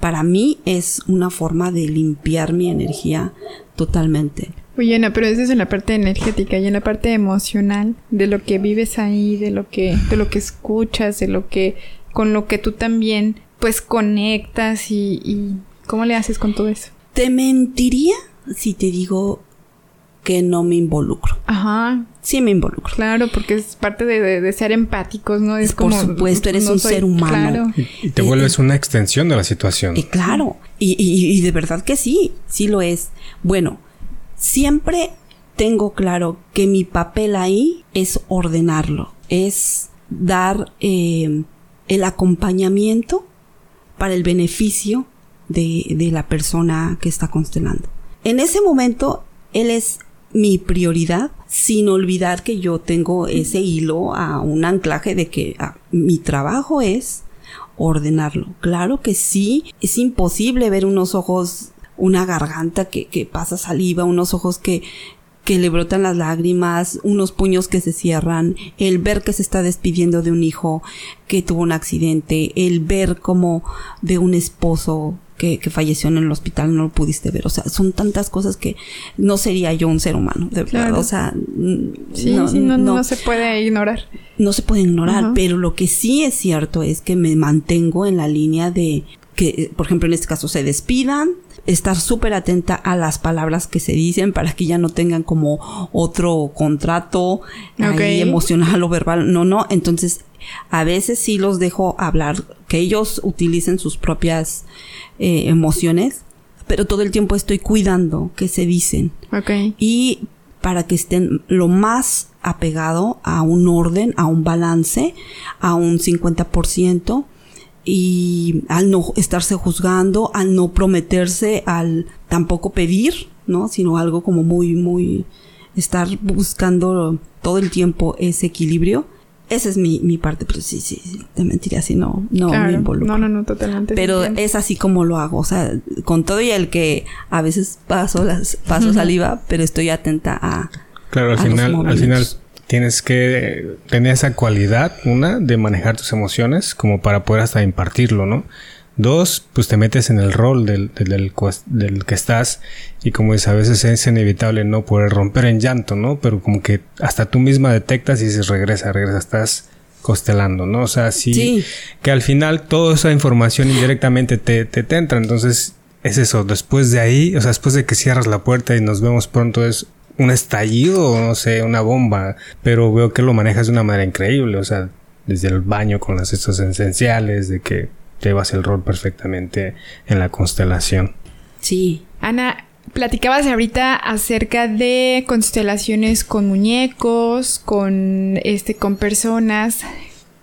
para mí es una forma de limpiar mi energía totalmente. Oye, Ana, pero eso es en la parte energética y en la parte emocional, de lo que vives ahí, de lo que, de lo que escuchas, de lo que, con lo que tú también, pues conectas y, y ¿cómo le haces con todo eso? Te mentiría si te digo que no me involucro. Ajá. Sí me involucro. Claro, porque es parte de, de, de ser empáticos, ¿no? Es Por como, supuesto, eres no un soy, ser humano. Claro. Y, y te vuelves eh, una extensión de la situación. Y claro, y, y, y de verdad que sí, sí lo es. Bueno, siempre tengo claro que mi papel ahí es ordenarlo, es dar eh, el acompañamiento para el beneficio de, de, la persona que está constelando. En ese momento, él es mi prioridad, sin olvidar que yo tengo ese hilo a un anclaje de que ah, mi trabajo es ordenarlo. Claro que sí, es imposible ver unos ojos una garganta que, que pasa saliva, unos ojos que, que le brotan las lágrimas, unos puños que se cierran, el ver que se está despidiendo de un hijo que tuvo un accidente, el ver como de un esposo que, que, falleció en el hospital no lo pudiste ver. O sea, son tantas cosas que no sería yo un ser humano, de claro. verdad. O sea, sí, no, sí, no, no, no, se puede ignorar. No se puede ignorar, uh -huh. pero lo que sí es cierto es que me mantengo en la línea de que, por ejemplo, en este caso se despidan, estar súper atenta a las palabras que se dicen para que ya no tengan como otro contrato okay. ahí emocional o verbal. No, no. Entonces, a veces sí los dejo hablar, que ellos utilicen sus propias eh, emociones, pero todo el tiempo estoy cuidando qué se dicen. Y para que estén lo más apegado a un orden, a un balance, a un 50%, y al no estarse juzgando, al no prometerse, al tampoco pedir, ¿no? Sino algo como muy, muy, estar buscando todo el tiempo ese equilibrio. Esa es mi, mi parte, pero sí, sí, sí, te mentiría si no, no Claro. me involucro. No, no, no, totalmente. Pero es así como lo hago, o sea, con todo y el que a veces paso las paso saliva, pero estoy atenta a Claro, al a los final, al final tienes que tener esa cualidad, una, de manejar tus emociones como para poder hasta impartirlo, ¿no? Dos, pues te metes en el rol del, del, del cues- del que estás y como dices, a veces es inevitable no poder romper en llanto, ¿no? Pero como que hasta tú misma detectas y dices, regresa, regresa, estás constelando, ¿no? O sea, sí, Sí. que al final toda esa información indirectamente te, te, te entra, entonces es eso, después de ahí, o sea, después de que cierras la puerta y nos vemos pronto es un estallido, no sé, una bomba, pero veo que lo manejas de una manera increíble, o sea, desde el baño con las estos esenciales, de que llevas el rol perfectamente en la constelación. sí, Ana, platicabas ahorita acerca de constelaciones con muñecos, con este, con personas.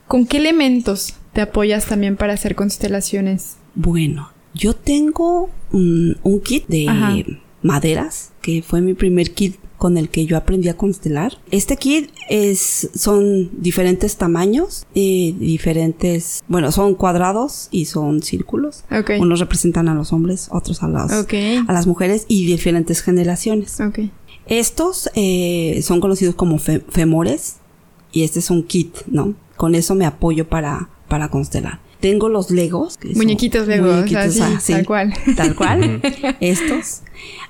¿Con qué elementos te apoyas también para hacer constelaciones? Bueno, yo tengo un, un kit de Ajá. maderas, que fue mi primer kit con el que yo aprendí a constelar. Este kit es, son diferentes tamaños, eh, diferentes, bueno, son cuadrados y son círculos. Ok. Unos representan a los hombres, otros a las, Ok. a las mujeres y diferentes generaciones. Ok. Estos eh, son conocidos como fe- femores y este es un kit, ¿no? Con eso me apoyo para, para constelar. Tengo los legos. Muñequitos Legos, así, tal cual. Tal cual. Estos.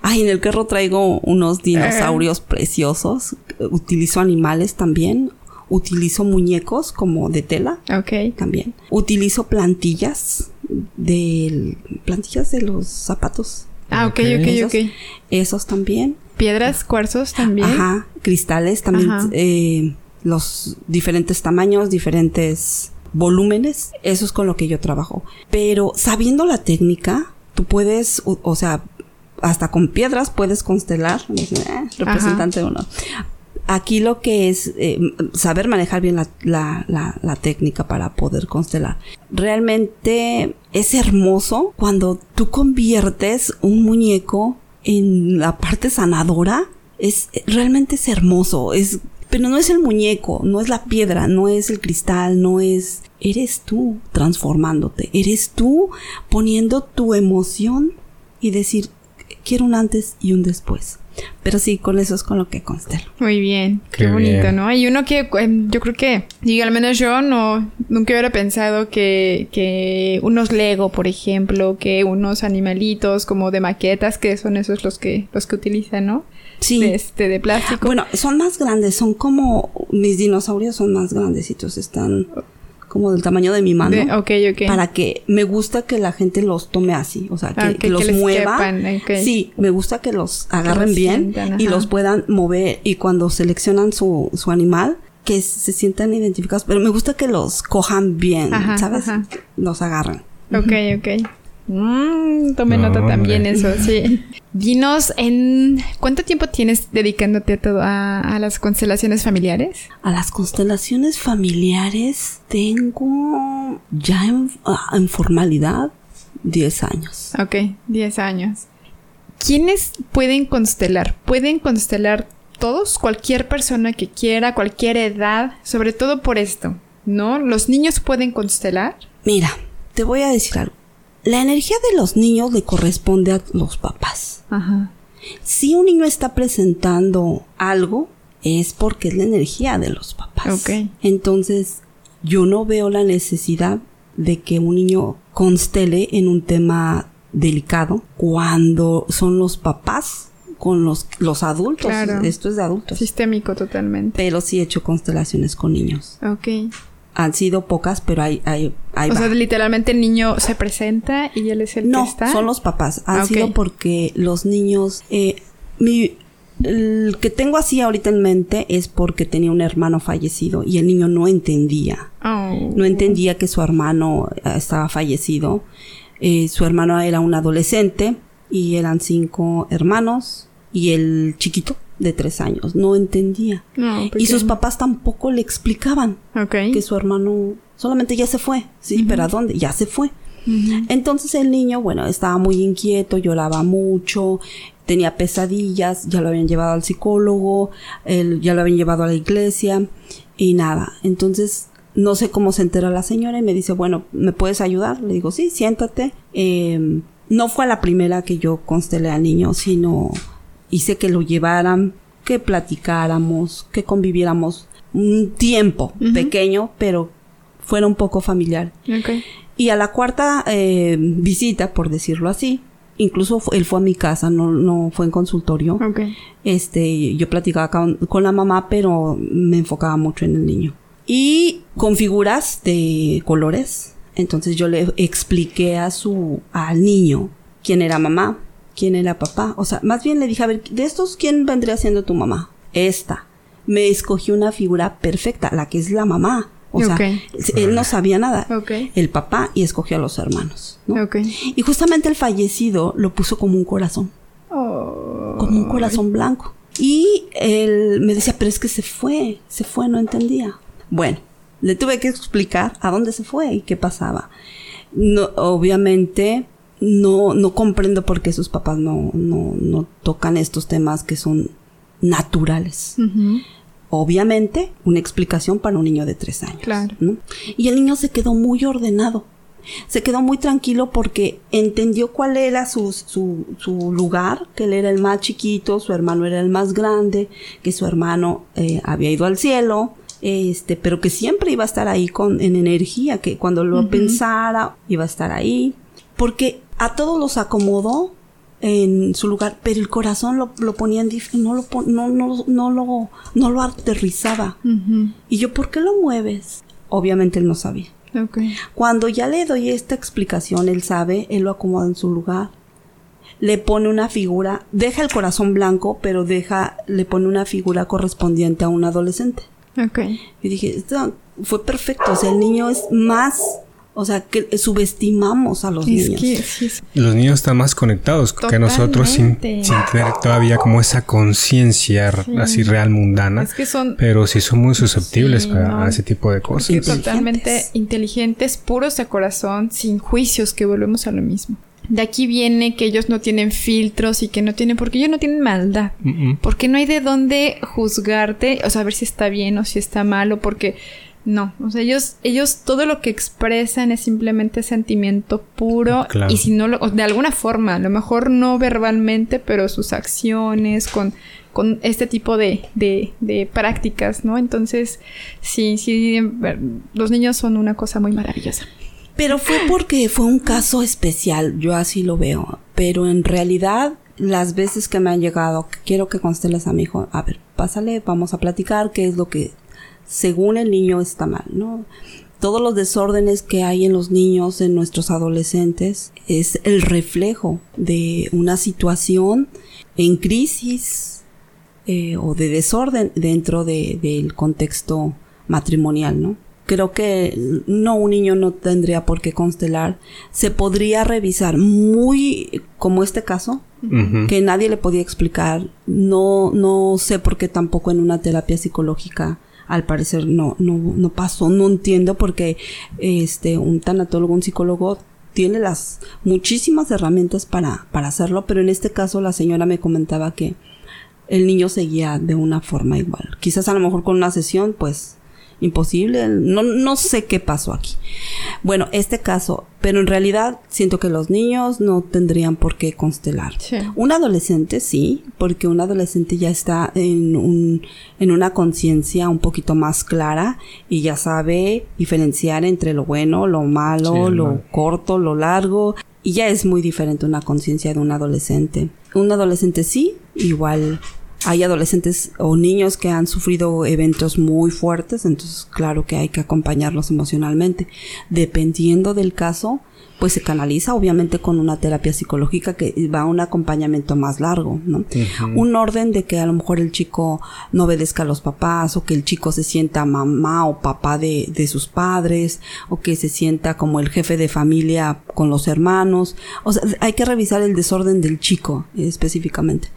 Ay, en el carro traigo unos dinosaurios preciosos. Utilizo animales también. Utilizo muñecos como de tela Ok. también. Utilizo plantillas del plantillas de los zapatos. Ah, ok, Ok. ok, Esos, ok. esos también. Piedras, cuarzos también. Ajá, cristales también, Ajá. eh, los diferentes tamaños, diferentes volúmenes, eso es con lo que yo trabajo. Pero sabiendo la técnica, tú puedes, o, o sea, hasta con piedras puedes constelar, eh, representante uno. Aquí lo que es eh, saber manejar bien la, la, la, la técnica para poder constelar. Realmente es hermoso cuando tú conviertes un muñeco en la parte sanadora. Es realmente es hermoso. Es pero no es el muñeco, no es la piedra, no es el cristal, no es... Eres tú transformándote, eres tú poniendo tu emoción y decir, quiero un antes y un después. Pero sí, con eso es con lo que constelo. Muy bien, qué, Qué bonito, bien. ¿no? Hay uno que em, yo creo que, digo, al menos yo no, nunca hubiera pensado que, que unos Lego, por ejemplo, que unos animalitos como de maquetas, que son esos los que, los que utilizan, ¿no? Sí. De, este, de plástico. Bueno, son más grandes, son como... Mis dinosaurios son más grandecitos, están como del tamaño de mi mano. De- ok, ok. Para que me gusta que la gente los tome así, o sea, que, Ah, que- los que mueva. quepan. Sí, me gusta que los agarren los bien sientan, y ajá. los puedan mover y cuando seleccionan su, su animal que se sientan identificados, pero me gusta que los cojan bien, Ajá, ¿sabes? ajá. Los agarran. Ok, ok. Mm, tome No, nota también hombre. eso, sí. Dinos, ¿en cuánto tiempo tienes dedicándote a todo a, a las constelaciones familiares? A las constelaciones familiares tengo ya en, ah, en formalidad 10 años. Ok, 10 años. ¿Quiénes pueden constelar? ¿Pueden constelar todos? Cualquier persona que quiera, cualquier edad, sobre todo por esto, ¿no? ¿Los niños pueden constelar? Mira, te voy a decir algo. La energía de los niños le corresponde a los papás. Ajá. Si un niño está presentando algo, es porque es la energía de los papás. Ok. Entonces, yo no veo la necesidad de que un niño constele en un tema delicado cuando son los papás con los, los adultos. Claro. Esto es de adultos. Sistémico totalmente. Pero sí he hecho constelaciones con niños. Ok. Han sido pocas, pero hay, hay, hay O sea, literalmente el niño se presenta y él es el No, que está. son los papás. Han Ah, sido porque los niños. Eh, mi, el que tengo así ahorita en mente es porque tenía un hermano fallecido y el niño no entendía. Oh. Oh. No entendía que su hermano eh, estaba fallecido. Eh, su hermano era un adolescente y eran cinco hermanos y el chiquito de tres años. No entendía. No, Y sus papás tampoco le explicaban que su hermano solamente ya se fue. Sí, pero ¿a dónde? Ya se fue. Entonces el niño, bueno, estaba muy inquieto, lloraba mucho, tenía pesadillas, ya lo habían llevado al psicólogo, él- ya lo habían llevado a la iglesia y nada. Entonces no sé cómo se entera la señora y me dice, bueno, ¿me puedes ayudar? Le digo, sí, siéntate. Eh, no fue la primera que yo constelé al niño, sino hice que lo llevaran, que platicáramos, que conviviéramos un tiempo pequeño, pero fuera un poco familiar. Y a la cuarta eh, visita, por decirlo así, incluso él fue a mi casa, no, no fue en consultorio. Ok. Este, yo platicaba con, con la mamá, pero me enfocaba mucho en el niño. Y con figuras de colores. Entonces yo le expliqué a su, al niño quién era mamá, quién era papá. O sea, más bien le dije, a ver, de estos, ¿quién vendría siendo tu mamá? Esta. Me escogió una figura perfecta, la que es la mamá. O sea, él no sabía nada. El papá y escogió a los hermanos. Y justamente el fallecido lo puso como un corazón Oh. como un corazón blanco. Y él me decía, pero es que se fue, se fue, no entendía. Bueno, le tuve que explicar a dónde se fue y qué pasaba. No, obviamente, no, no comprendo por qué sus papás no, no, no tocan estos temas que son naturales. Obviamente, una explicación para un niño de tres años. Claro. ¿no? Y el niño se quedó muy ordenado. Se quedó muy tranquilo porque entendió cuál era su, su, su lugar, que él era el más chiquito, su hermano era el más grande, que su hermano eh, había ido al cielo, este, pero que siempre iba a estar ahí con, en energía, que cuando lo pensara iba a estar ahí, porque a todos los acomodó en su lugar, pero el corazón lo, lo ponía en dif- no lo pon- no, no, no lo no lo aterrizaba. Y yo, ¿por qué lo mueves? Obviamente él no sabía. Cuando ya le doy esta explicación, él sabe, él lo acomoda en su lugar. Le pone una figura, deja el corazón blanco, pero deja, le pone una figura correspondiente a un adolescente. Y dije, fue perfecto. O sea, el niño es más, o sea, que subestimamos a los Es niños. que sí, es- Los niños están más conectados que nosotros sin, tener todavía como esa conciencia Sí. así real mundana. es que son Pero sí son muy susceptibles Sí, a, no. a ese tipo de cosas. Inteligentes. totalmente inteligentes, puros de corazón, sin juicios, que volvemos a lo mismo. De aquí viene que ellos no tienen filtros y que no tienen, porque ellos no tienen maldad. Porque no hay de dónde juzgarte, o sea, a ver si está bien o si está mal, o porque no. O sea, ellos, ellos todo lo que expresan es simplemente sentimiento puro. Claro. Y si no lo, o de alguna forma, a lo mejor no verbalmente, pero sus acciones, con, con este tipo de, de, de prácticas, ¿no? Entonces, sí, sí, los niños son una cosa muy maravillosa. Pero fue porque fue un caso especial, yo así lo veo. Pero en realidad, las veces que me han llegado, que quiero que consteles a mi hijo, a ver, pásale, vamos a platicar qué es lo que según el niño está mal, ¿no? Todos los desórdenes que hay en los niños, en nuestros adolescentes, es el reflejo de una situación en crisis eh, o de desorden dentro de- del contexto matrimonial, ¿no? Creo que no, un niño no tendría por qué constelar. Se podría revisar muy, como este caso, que nadie le podía explicar. No, no sé por qué tampoco en una terapia psicológica, al parecer no, no, no pasó. No entiendo porque este, un tanatólogo, un psicólogo tiene las muchísimas herramientas para, para hacerlo, pero en este caso la señora me comentaba que el niño seguía de una forma igual. Quizás a lo mejor con una sesión, pues imposible. No, no sé qué pasó aquí. Bueno, este caso, pero en realidad siento que los niños no tendrían por qué constelar. Sí. Un adolescente sí, porque un adolescente ya está en un, en una conciencia un poquito más clara y ya sabe diferenciar entre lo bueno, lo malo, Sí, lo mal. corto, lo largo. Y ya es muy diferente una conciencia de un adolescente. Un adolescente sí, igual Hay adolescentes o niños que han sufrido eventos muy fuertes, entonces claro que hay que acompañarlos emocionalmente. Dependiendo del caso, pues se canaliza obviamente con una terapia psicológica que va a un acompañamiento más largo, ¿no? Un orden de que a lo mejor el chico no obedezca a los papás o que el chico se sienta mamá o papá de, de sus padres o que se sienta como el jefe de familia con los hermanos. O sea, hay que revisar el desorden del chico específicamente.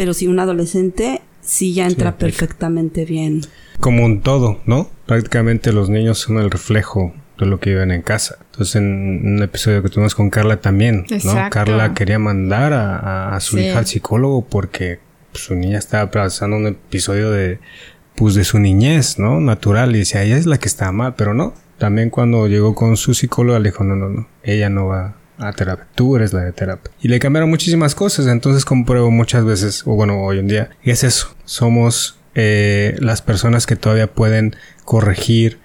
Pero si un adolescente sí ya entra perfectamente bien. Como un todo, ¿no? Prácticamente los niños son el reflejo de lo que viven en casa. Entonces, en un episodio que tuvimos con Carla también, ¿no? Carla quería mandar a, su hija al psicólogo porque su niña estaba pasando un episodio de, pues, de su niñez, ¿no? Natural. Y decía, ella es la que está mal, pero no. También cuando llegó con su psicóloga le dijo, no, no, no, ella no va a terapia, tú eres la de terapia. Y le cambiaron muchísimas cosas, entonces compruebo muchas veces, o bueno, hoy en día, es eso, somos eh, las personas que todavía pueden corregir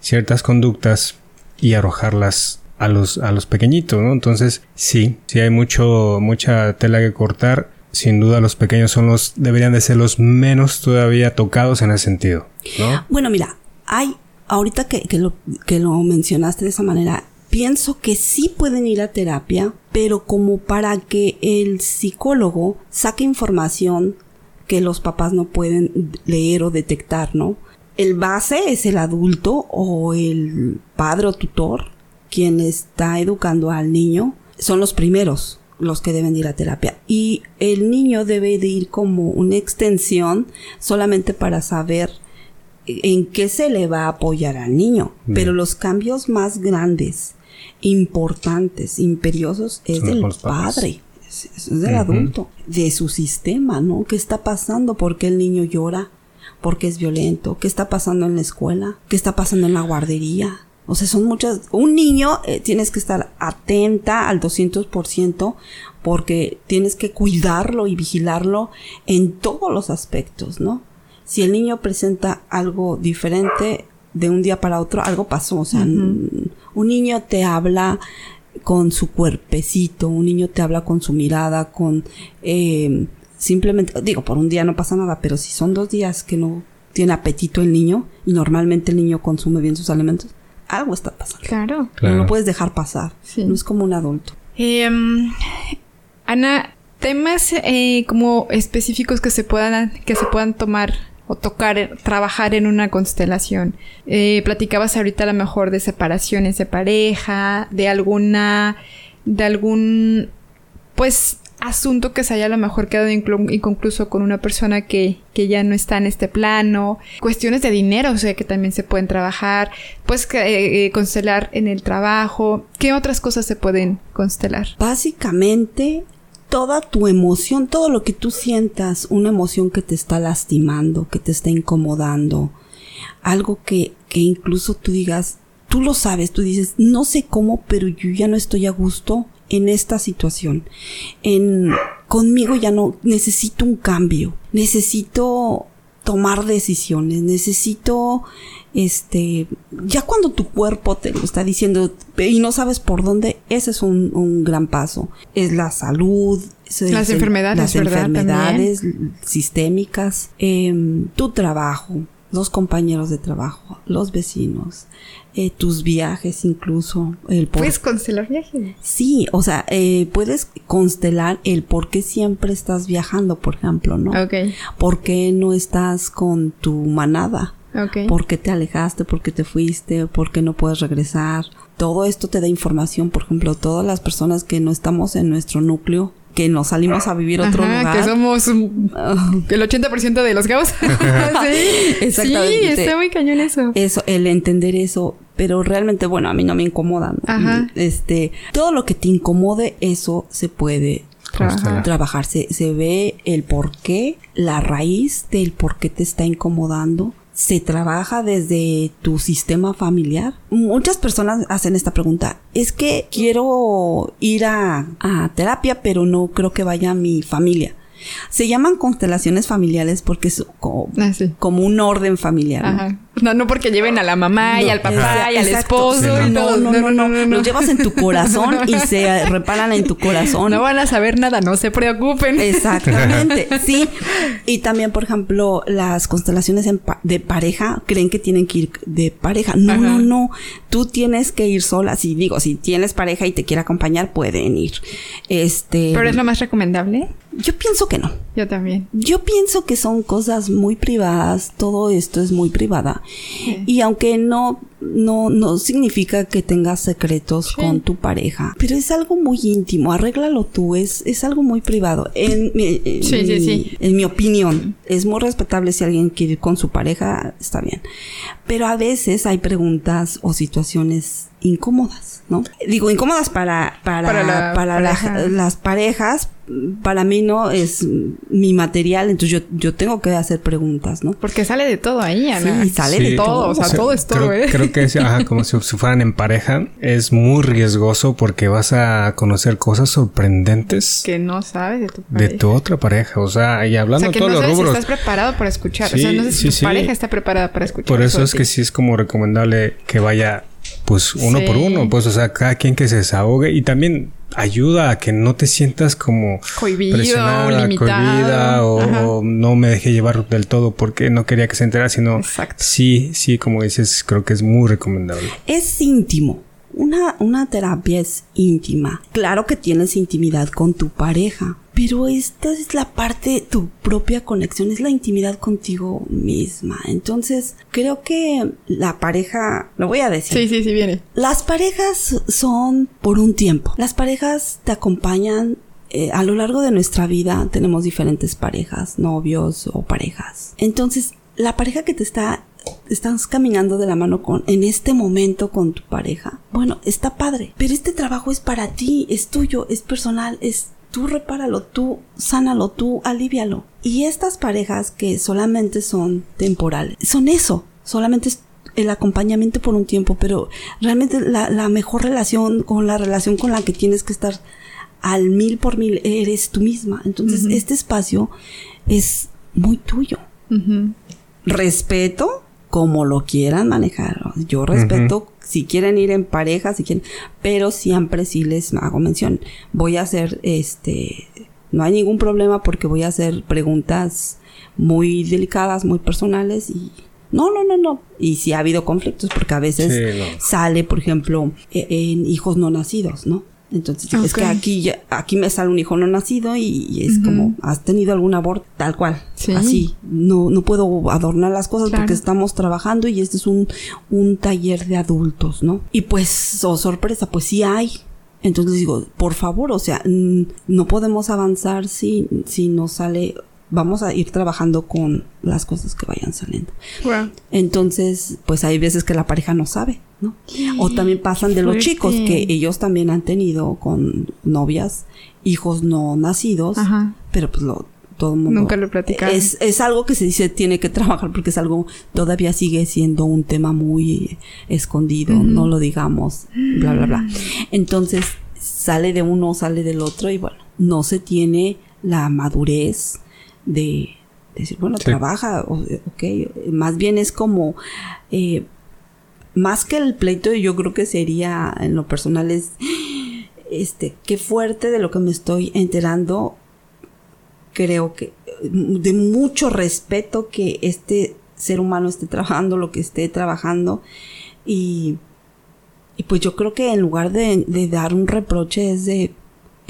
ciertas conductas y arrojarlas a los, a los pequeñitos, ¿no? Entonces, sí, sí hay mucho, mucha tela que cortar. Sin duda los pequeños son los, deberían de ser los menos todavía tocados en ese sentido, ¿no? Bueno, mira, hay, ahorita que, que, lo, que lo mencionaste de esa manera, pienso que sí pueden ir a terapia, pero como para que el psicólogo saque información que los papás no pueden leer o detectar, ¿no? el base es el adulto o el padre o tutor quien está educando al niño. Son los primeros los que deben ir a terapia. Y el niño debe de ir como una extensión solamente para saber en qué se le va a apoyar al niño. Pero los cambios más grandes, importantes, imperiosos, es del padre. Es, del adulto, de su sistema, ¿no? ¿Qué está pasando? ¿Por qué el niño llora? por qué es violento, qué está pasando en la escuela, qué está pasando en la guardería. O sea, son muchas... Un niño eh, tienes que estar atenta al 200% porque tienes que cuidarlo y vigilarlo en todos los aspectos, ¿no? Si el niño presenta algo diferente de un día para otro, algo pasó. O sea, un niño te habla con su cuerpecito, un niño te habla con su mirada, con... Eh, simplemente, digo, por un día no pasa nada, pero si son dos días que no tiene apetito el niño y normalmente el niño consume bien sus alimentos, algo está pasando. Claro. No lo puedes dejar pasar. No es como un adulto. Em, Ana, temas eh, como específicos que se puedan que se puedan tomar o tocar, trabajar en una constelación. Eh, platicabas ahorita a lo mejor de separaciones de pareja, de alguna, de algún, pues asunto que se haya a lo mejor quedado inconcluso con una persona que, que, ya no está en este plano, cuestiones de dinero, o sea, que también se pueden trabajar, pues eh, constelar en el trabajo, ¿qué otras cosas se pueden constelar? Básicamente, toda tu emoción, todo lo que tú sientas, una emoción que te está lastimando, que te está incomodando, algo que, que incluso tú digas, tú lo sabes, tú dices, no sé cómo, pero yo ya no estoy a gusto en esta situación. En conmigo ya no necesito un cambio, necesito tomar decisiones, necesito este ya cuando tu cuerpo te lo está diciendo y no sabes por dónde, ese es un, gran paso. Es la salud, las enfermedades, las enfermedades sistémicas, em, tu trabajo, los compañeros de trabajo, los vecinos, eh, tus viajes incluso. El ¿Puedes constelar viajes? Sí, o sea, eh, puedes constelar el por qué siempre estás viajando, por ejemplo, ¿no? Ok. ¿Por qué no estás con tu manada? Okay. ¿Por qué te alejaste? ¿Por qué te fuiste? ¿Por qué no puedes regresar? Todo esto te da información, por ejemplo, todas las personas que no estamos en nuestro núcleo, que nos salimos a vivir otro lugar. Que somos ah. el 80% de los gaos. sí, exactamente. Sí, está muy cañón eso. Eso, el entender eso, pero realmente, bueno, a mí no me incomoda. Este, todo lo que te incomode, eso se puede trabajar. trabajar. Se, se ve el por qué, la raíz del por qué te está incomodando se trabaja desde tu sistema familiar? Muchas personas hacen esta pregunta. Es que quiero ir a, terapia, pero no creo que vaya mi familia. Se llaman constelaciones familiares porque es como, ah, un orden familiar. No, no porque lleven a la mamá y al papá y al esposo no. No, no, no, no, Los llevas en tu corazón y se reparan en tu corazón. No van a saber nada, no se preocupen. Exactamente, sí. Y también, por ejemplo, las constelaciones de pareja creen que tienen que ir de pareja. No, no, no. Tú tienes que ir sola. Si digo, si tienes pareja y te quiere acompañar, pueden ir. Este. Pero es lo más recomendable. Yo pienso que no. Yo también. Yo pienso que son cosas muy privadas, todo esto es muy privada. Y aunque no, no, no significa que tengas secretos con tu pareja, pero es algo muy íntimo, arréglalo tú, es, es algo muy privado. En, mi, en mi opinión, es muy respetable si alguien quiere ir con su pareja, está bien. Pero a veces hay preguntas o situaciones incómodas, ¿no? Digo, incómodas para, para, para, las parejas, para mí no es mi material, entonces yo, yo tengo que hacer preguntas, ¿no? Porque sale de todo ahí, Ana. Sí, sale de todo, o sea, todo es todo, creo, ¿eh? Creo que es, ajá, como si, fueran en pareja, es muy riesgoso porque vas a conocer cosas sorprendentes. Que no sabes de tu pareja. De tu otra pareja, o sea, y hablando o sea, que todos no los sabes rubros. Si estás preparado para escuchar, o sea, no sé si tu pareja está preparada para escuchar. Por eso es que sí es como recomendable que vaya pues uno por uno, pues o sea, cada quien que se desahogue y también ayuda a que no te sientas como cohibido, presionada, cohibida o, no me dejé llevar del todo porque no quería que se enterara, sino Exacto. sí, sí, como dices, creo que es muy recomendable. Es íntimo. Una, una terapia es íntima. Claro que tienes intimidad con tu pareja, pero esta es la parte, tu propia conexión, es la intimidad contigo misma. Entonces, creo que la pareja, lo voy a decir. Sí, sí, sí, viene. Las parejas son por un tiempo. Las parejas te acompañan eh, a lo largo de nuestra vida tenemos diferentes parejas, novios o parejas. Entonces, la pareja que te está estás caminando de la mano con en este momento con tu pareja. Bueno, está padre, pero este trabajo es para ti, es tuyo, es personal, es tú repáralo, tú sánalo, tú alivialo. Y estas parejas que solamente son temporales, son eso, solamente es el acompañamiento por un tiempo, pero realmente la, mejor relación con la relación con la que tienes que estar al mil por mil eres tú misma. Entonces, este espacio es muy tuyo. Respeto como lo quieran manejar. Yo respeto si quieren ir en pareja, si quieren, pero siempre sí les hago mención. Voy a hacer este, no hay ningún problema porque voy a hacer preguntas muy delicadas, muy personales y no, no, no, no. Y si ha habido conflictos porque a veces sale, por ejemplo, e, en hijos no nacidos, ¿no? Entonces, es que aquí, aquí me sale un hijo no nacido y, es como, ¿has tenido algún aborto? Tal cual. Así. No, no puedo adornar las cosas porque estamos trabajando y este es un, un taller de adultos, ¿no? Y pues, oh, sorpresa, pues sí hay. Entonces digo, por favor, o sea, no podemos avanzar si, si no sale vamos a ir trabajando con las cosas que vayan saliendo. Entonces, pues hay veces que la pareja no sabe, ¿no? O también pasan de los chicos que ellos también han tenido con novias hijos no nacidos, pero pues lo todo el mundo nunca lo platicaron. Es, es algo que se dice tiene que trabajar porque es algo todavía sigue siendo un tema muy escondido, no lo digamos, bla bla bla. Entonces, sale de uno, sale del otro y bueno, no se tiene la madurez de decir, bueno, trabaja, ok, más bien es como, eh, más que el pleito, yo creo que sería, en lo personal, es, este, qué fuerte de lo que me estoy enterando, creo que, de mucho respeto que este ser humano esté trabajando lo que esté trabajando. Y, y pues yo creo que en lugar de, de dar un reproche es de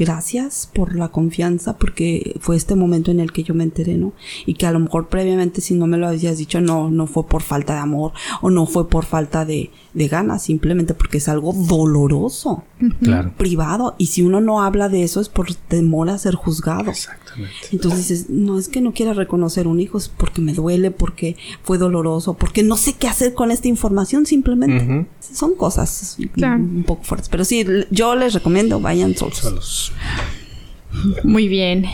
gracias por la confianza porque fue este momento en el que yo me enteré, ¿no? Y que a lo mejor previamente si no me lo habías dicho no, no fue por falta de amor o no fue por falta de, de ganas, simplemente porque es algo doloroso, claro. privado. Y si uno no habla de eso es por temor a ser juzgado. Exactamente. Entonces no es que no quiera reconocer un hijo, es porque me duele, porque fue doloroso, porque no sé qué hacer con esta información, simplemente. Son cosas un poco fuertes. Pero sí, yo les recomiendo, vayan solos. Muy bien.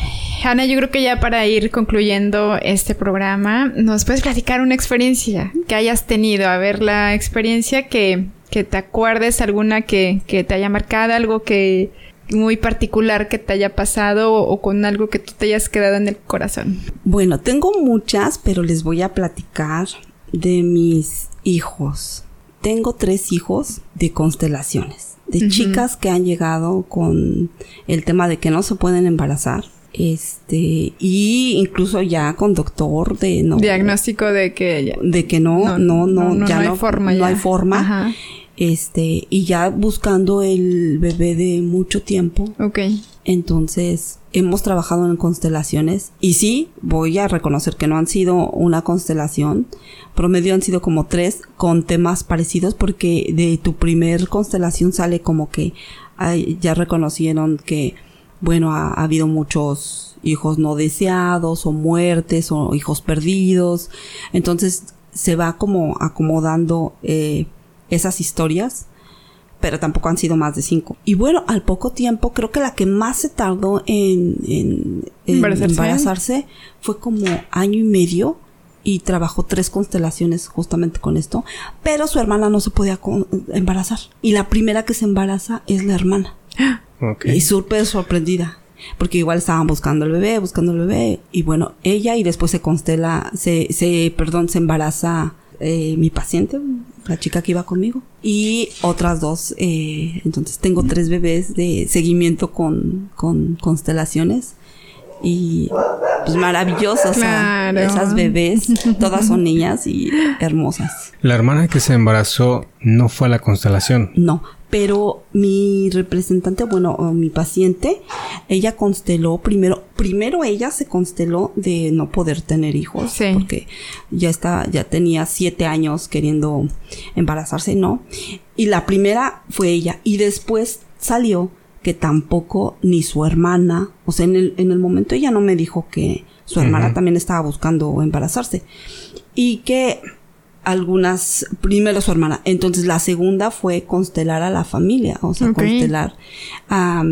Ana, yo creo que ya para ir concluyendo este programa, ¿nos puedes platicar una experiencia que hayas tenido? A ver, la experiencia que, que te acuerdes, alguna que, que te haya marcado, algo que muy particular que te haya pasado o, con algo que tú te hayas quedado en el corazón. Bueno, tengo muchas, pero les voy a platicar de mis hijos. Tengo tres hijos de constelaciones, de chicas que han llegado con el tema de que no se pueden embarazar. Este, y incluso ya con doctor de no. Diagnóstico de que De que no, no, no, ya no, hay forma. No hay forma. Este, y ya buscando el bebé de mucho tiempo. Ok. Entonces, hemos trabajado en constelaciones y sí, voy a reconocer que no han sido una constelación. Promedio han sido como tres con temas parecidos porque de tu primer constelación sale como que ya reconocieron que, bueno, ha, habido muchos hijos no deseados o muertes o hijos perdidos. Entonces, se va como acomodando eh, esas historias pero tampoco han sido más de cinco. Y bueno, al poco tiempo, creo que la que más se tardó en, en, embarazarse fue como año y medio y trabajó tres constelaciones justamente con esto, pero su hermana no se podía embarazar. Y la primera que se embaraza es la hermana. Y súper sorprendida. Porque igual estaban buscando el bebé, buscando el bebé. Y bueno, ella y después se constela, se, se, perdón, se embaraza eh, mi paciente, la chica que iba conmigo, y otras dos. Eh, entonces tengo tres bebés de seguimiento con, con constelaciones. Y pues maravillosas. esas bebés, todas son niñas y hermosas. La hermana que se embarazó no fue a la constelación. No, pero mi representante, bueno, mi paciente, ella consteló primero, primero ella se consteló de no poder tener hijos, porque ya está, ya tenía siete años queriendo embarazarse, ¿no? Y la primera fue ella, y después salió que tampoco ni su hermana, o sea, en el, en el momento ella no me dijo que su hermana también estaba buscando embarazarse, y que algunas, primero su hermana. Entonces la segunda fue constelar a la familia, o sea, constelar a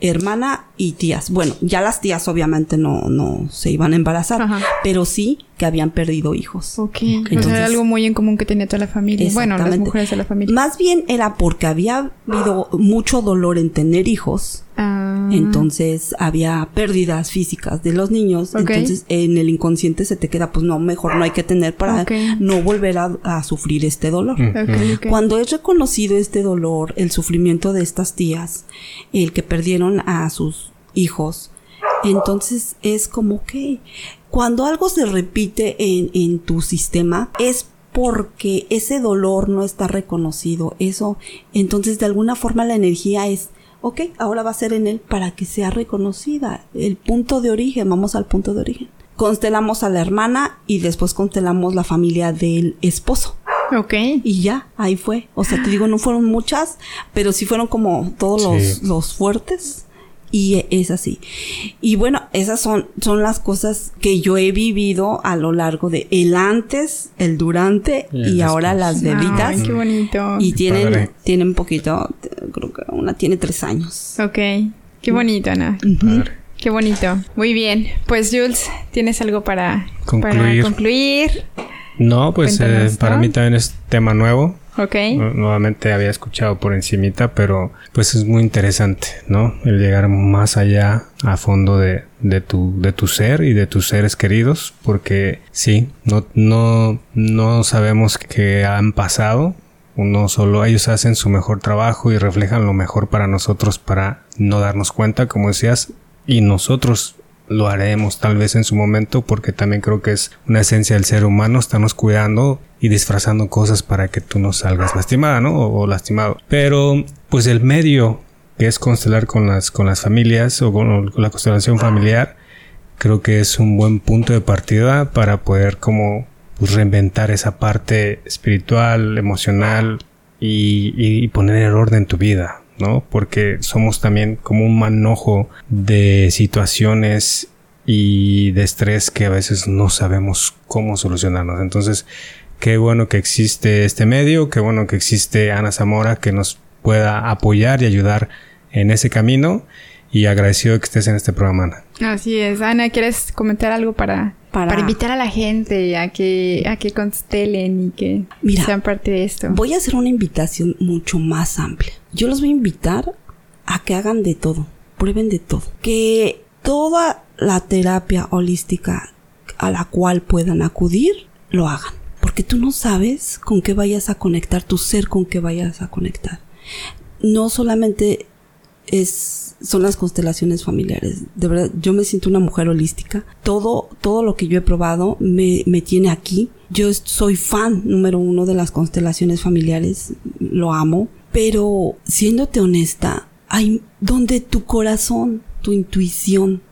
hermana y tías. Bueno, ya las tías obviamente no, no se iban a embarazar, pero sí que habían perdido hijos. Ok. Entonces, era algo muy en común que tenía toda la familia. Bueno, las mujeres de la familia. Más bien era porque había habido mucho dolor en tener hijos. Ah. Entonces había pérdidas físicas de los niños. Entonces en el inconsciente se te queda, pues no, mejor no hay que tener para no volver a, sufrir este dolor. Cuando es reconocido este dolor, el sufrimiento de estas tías, el que perdieron a sus hijos, entonces es como que cuando algo se repite en, en tu sistema es porque ese dolor no está reconocido. Eso, entonces de alguna forma la energía es, ok, ahora va a ser en él para que sea reconocida. El punto de origen, vamos al punto de origen. Constelamos a la hermana y después constelamos la familia del esposo. Ok. Y ya, ahí fue. O sea, te digo, no fueron muchas, pero sí fueron como todos los, los fuertes. Y es así. Y bueno, esas son, son las cosas que yo he vivido a lo largo de el antes, el durante y, ahora las bebitas. Ay, qué bonito. Y tienen, tienen poquito, creo que una tiene tres años. Ok. Qué bonito, Ana. Qué bonito. Muy bien. Pues Jules, ¿tienes algo para concluir? Para concluir? No, pues eh, para mí también es tema nuevo. Ok. nuevamente había escuchado por encimita, pero pues es muy interesante, ¿no? El llegar más allá a fondo de, de, tu, de tu ser y de tus seres queridos, porque sí, no, no, no sabemos qué han pasado. Uno solo, ellos hacen su mejor trabajo y reflejan lo mejor para nosotros para no darnos cuenta, como decías, y nosotros lo haremos tal vez en su momento porque también creo que es una esencia del ser humano estarnos cuidando y disfrazando cosas para que tú no salgas lastimada, ¿no? O, lastimado. Pero pues el medio que es constelar con las con las familias o con, la constelación familiar creo que es un buen punto de partida para poder como pues, reinventar esa parte espiritual, emocional y, y poner en orden tu vida, ¿no? Porque somos también como un manojo de situaciones y de estrés que a veces no sabemos cómo solucionarnos. Entonces, qué bueno que existe este medio, qué bueno que existe Ana Zamora que nos pueda apoyar y ayudar en ese camino y agradecido que estés en este programa, Ana. Así es. Ana, ¿quieres comentar algo para, para... invitar a la gente a que, a que constelen y que sean parte de esto? Voy a hacer una invitación mucho más amplia. Yo los voy a invitar a que hagan de todo, prueben de todo. Que toda la terapia holística a la cual puedan acudir, lo hagan porque tú no sabes con qué vayas a conectar, tu ser con qué vayas a conectar. No solamente es, son las constelaciones familiares. De verdad, yo me siento una mujer holística. Todo, todo lo que yo he probado me, me tiene aquí. Yo soy fan número uno de las constelaciones familiares. Lo amo. Pero siéndote honesta, hay donde tu corazón, tu intuición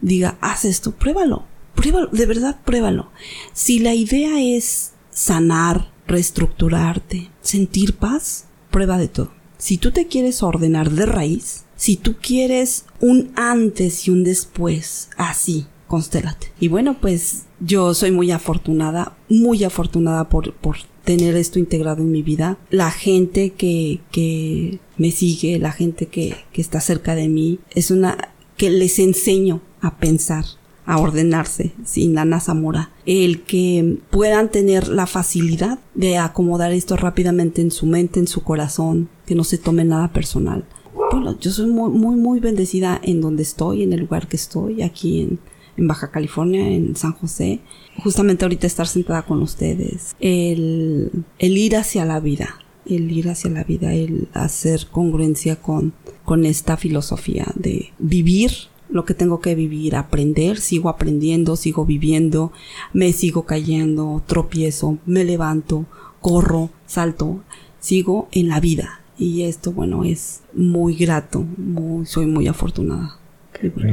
diga, haz esto, pruébalo. Pruébalo, de verdad pruébalo. Si la idea es sanar, reestructurarte, sentir paz, prueba de todo. Si tú te quieres ordenar de raíz, si tú quieres un antes y un después, así, constélate. Y bueno, pues yo soy muy afortunada, muy afortunada por, por tener esto integrado en mi vida. La gente que, que me sigue, la gente que, que está cerca de mí, es una que les enseño a pensar, a ordenarse sin Ana Zamora. El que puedan tener la facilidad de acomodar esto rápidamente en su mente, en su corazón, que no se tome nada personal. Bueno, yo soy muy, muy, muy bendecida en donde estoy, en el lugar que estoy, aquí en, Baja California, en San José. Justamente ahorita estar sentada con ustedes. El, ir hacia la vida, el ir hacia la vida, el hacer congruencia con, con esta filosofía de vivir lo que tengo que vivir, aprender, sigo aprendiendo, sigo viviendo, me sigo cayendo, tropiezo, me levanto, corro, salto, sigo en la vida. Y esto, bueno, es muy grato, muy, soy muy afortunada.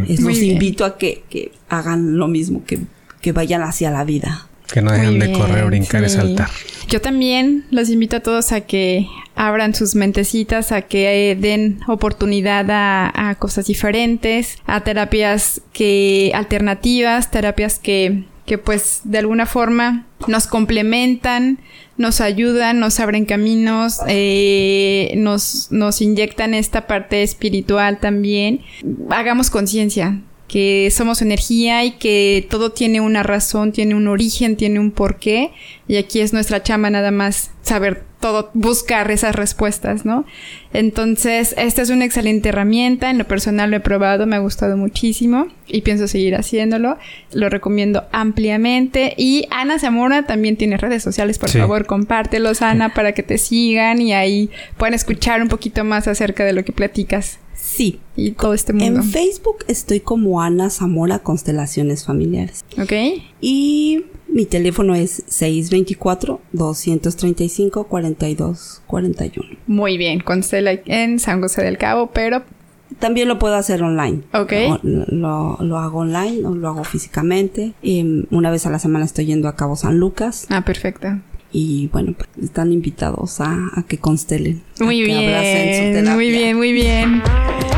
Es, los invito a que, que, hagan lo mismo, que, que vayan hacia la vida. Que no dejen de correr, brincar y saltar. Yo también los invito a todos a que abran sus mentecitas, a que den oportunidad a, a cosas diferentes, a terapias que alternativas, terapias que, que pues de alguna forma nos complementan, nos ayudan, nos abren caminos, eh, nos, nos inyectan esta parte espiritual también. Hagamos conciencia que somos energía y que todo tiene una razón, tiene un origen, tiene un porqué. Y aquí es nuestra chamba nada más saber todo, buscar esas respuestas, ¿no? Entonces, esta es una excelente herramienta. En lo personal lo he probado, me ha gustado muchísimo y pienso seguir haciéndolo. Lo recomiendo ampliamente. Y Ana Zamora también tiene redes sociales, por favor, compártelos, Ana, para que te sigan y ahí puedan escuchar un poquito más acerca de lo que platicas. Sí. Y todo este mundo. En Facebook estoy como Ana Zamora Constelaciones Familiares. Ok. Y mi teléfono es 624-235-4241. Muy bien, constela en San José del Cabo, pero... También lo puedo hacer online. Ok. Lo, lo, lo hago online o lo hago físicamente. Y una vez a la semana estoy yendo a Cabo San Lucas. Ah, perfecto. Y bueno, pues están invitados a, a que constelen. Muy a que su bien, terapia. muy bien, muy bien.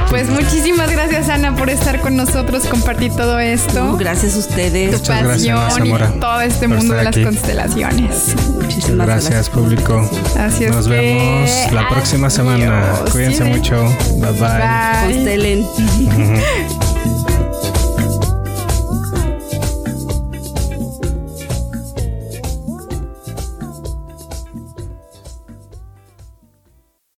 Pues muchísimas gracias Ana por estar con nosotros, compartir todo esto. No, gracias a tu ustedes. Gracias, Ana pasión y todo este mundo de las aquí. constelaciones. Muchísimas Gracias, público. Así es Nos que- vemos la próxima semana. Adiós. Cuídense Sí, mucho. Bye bye. Bye. Constelen.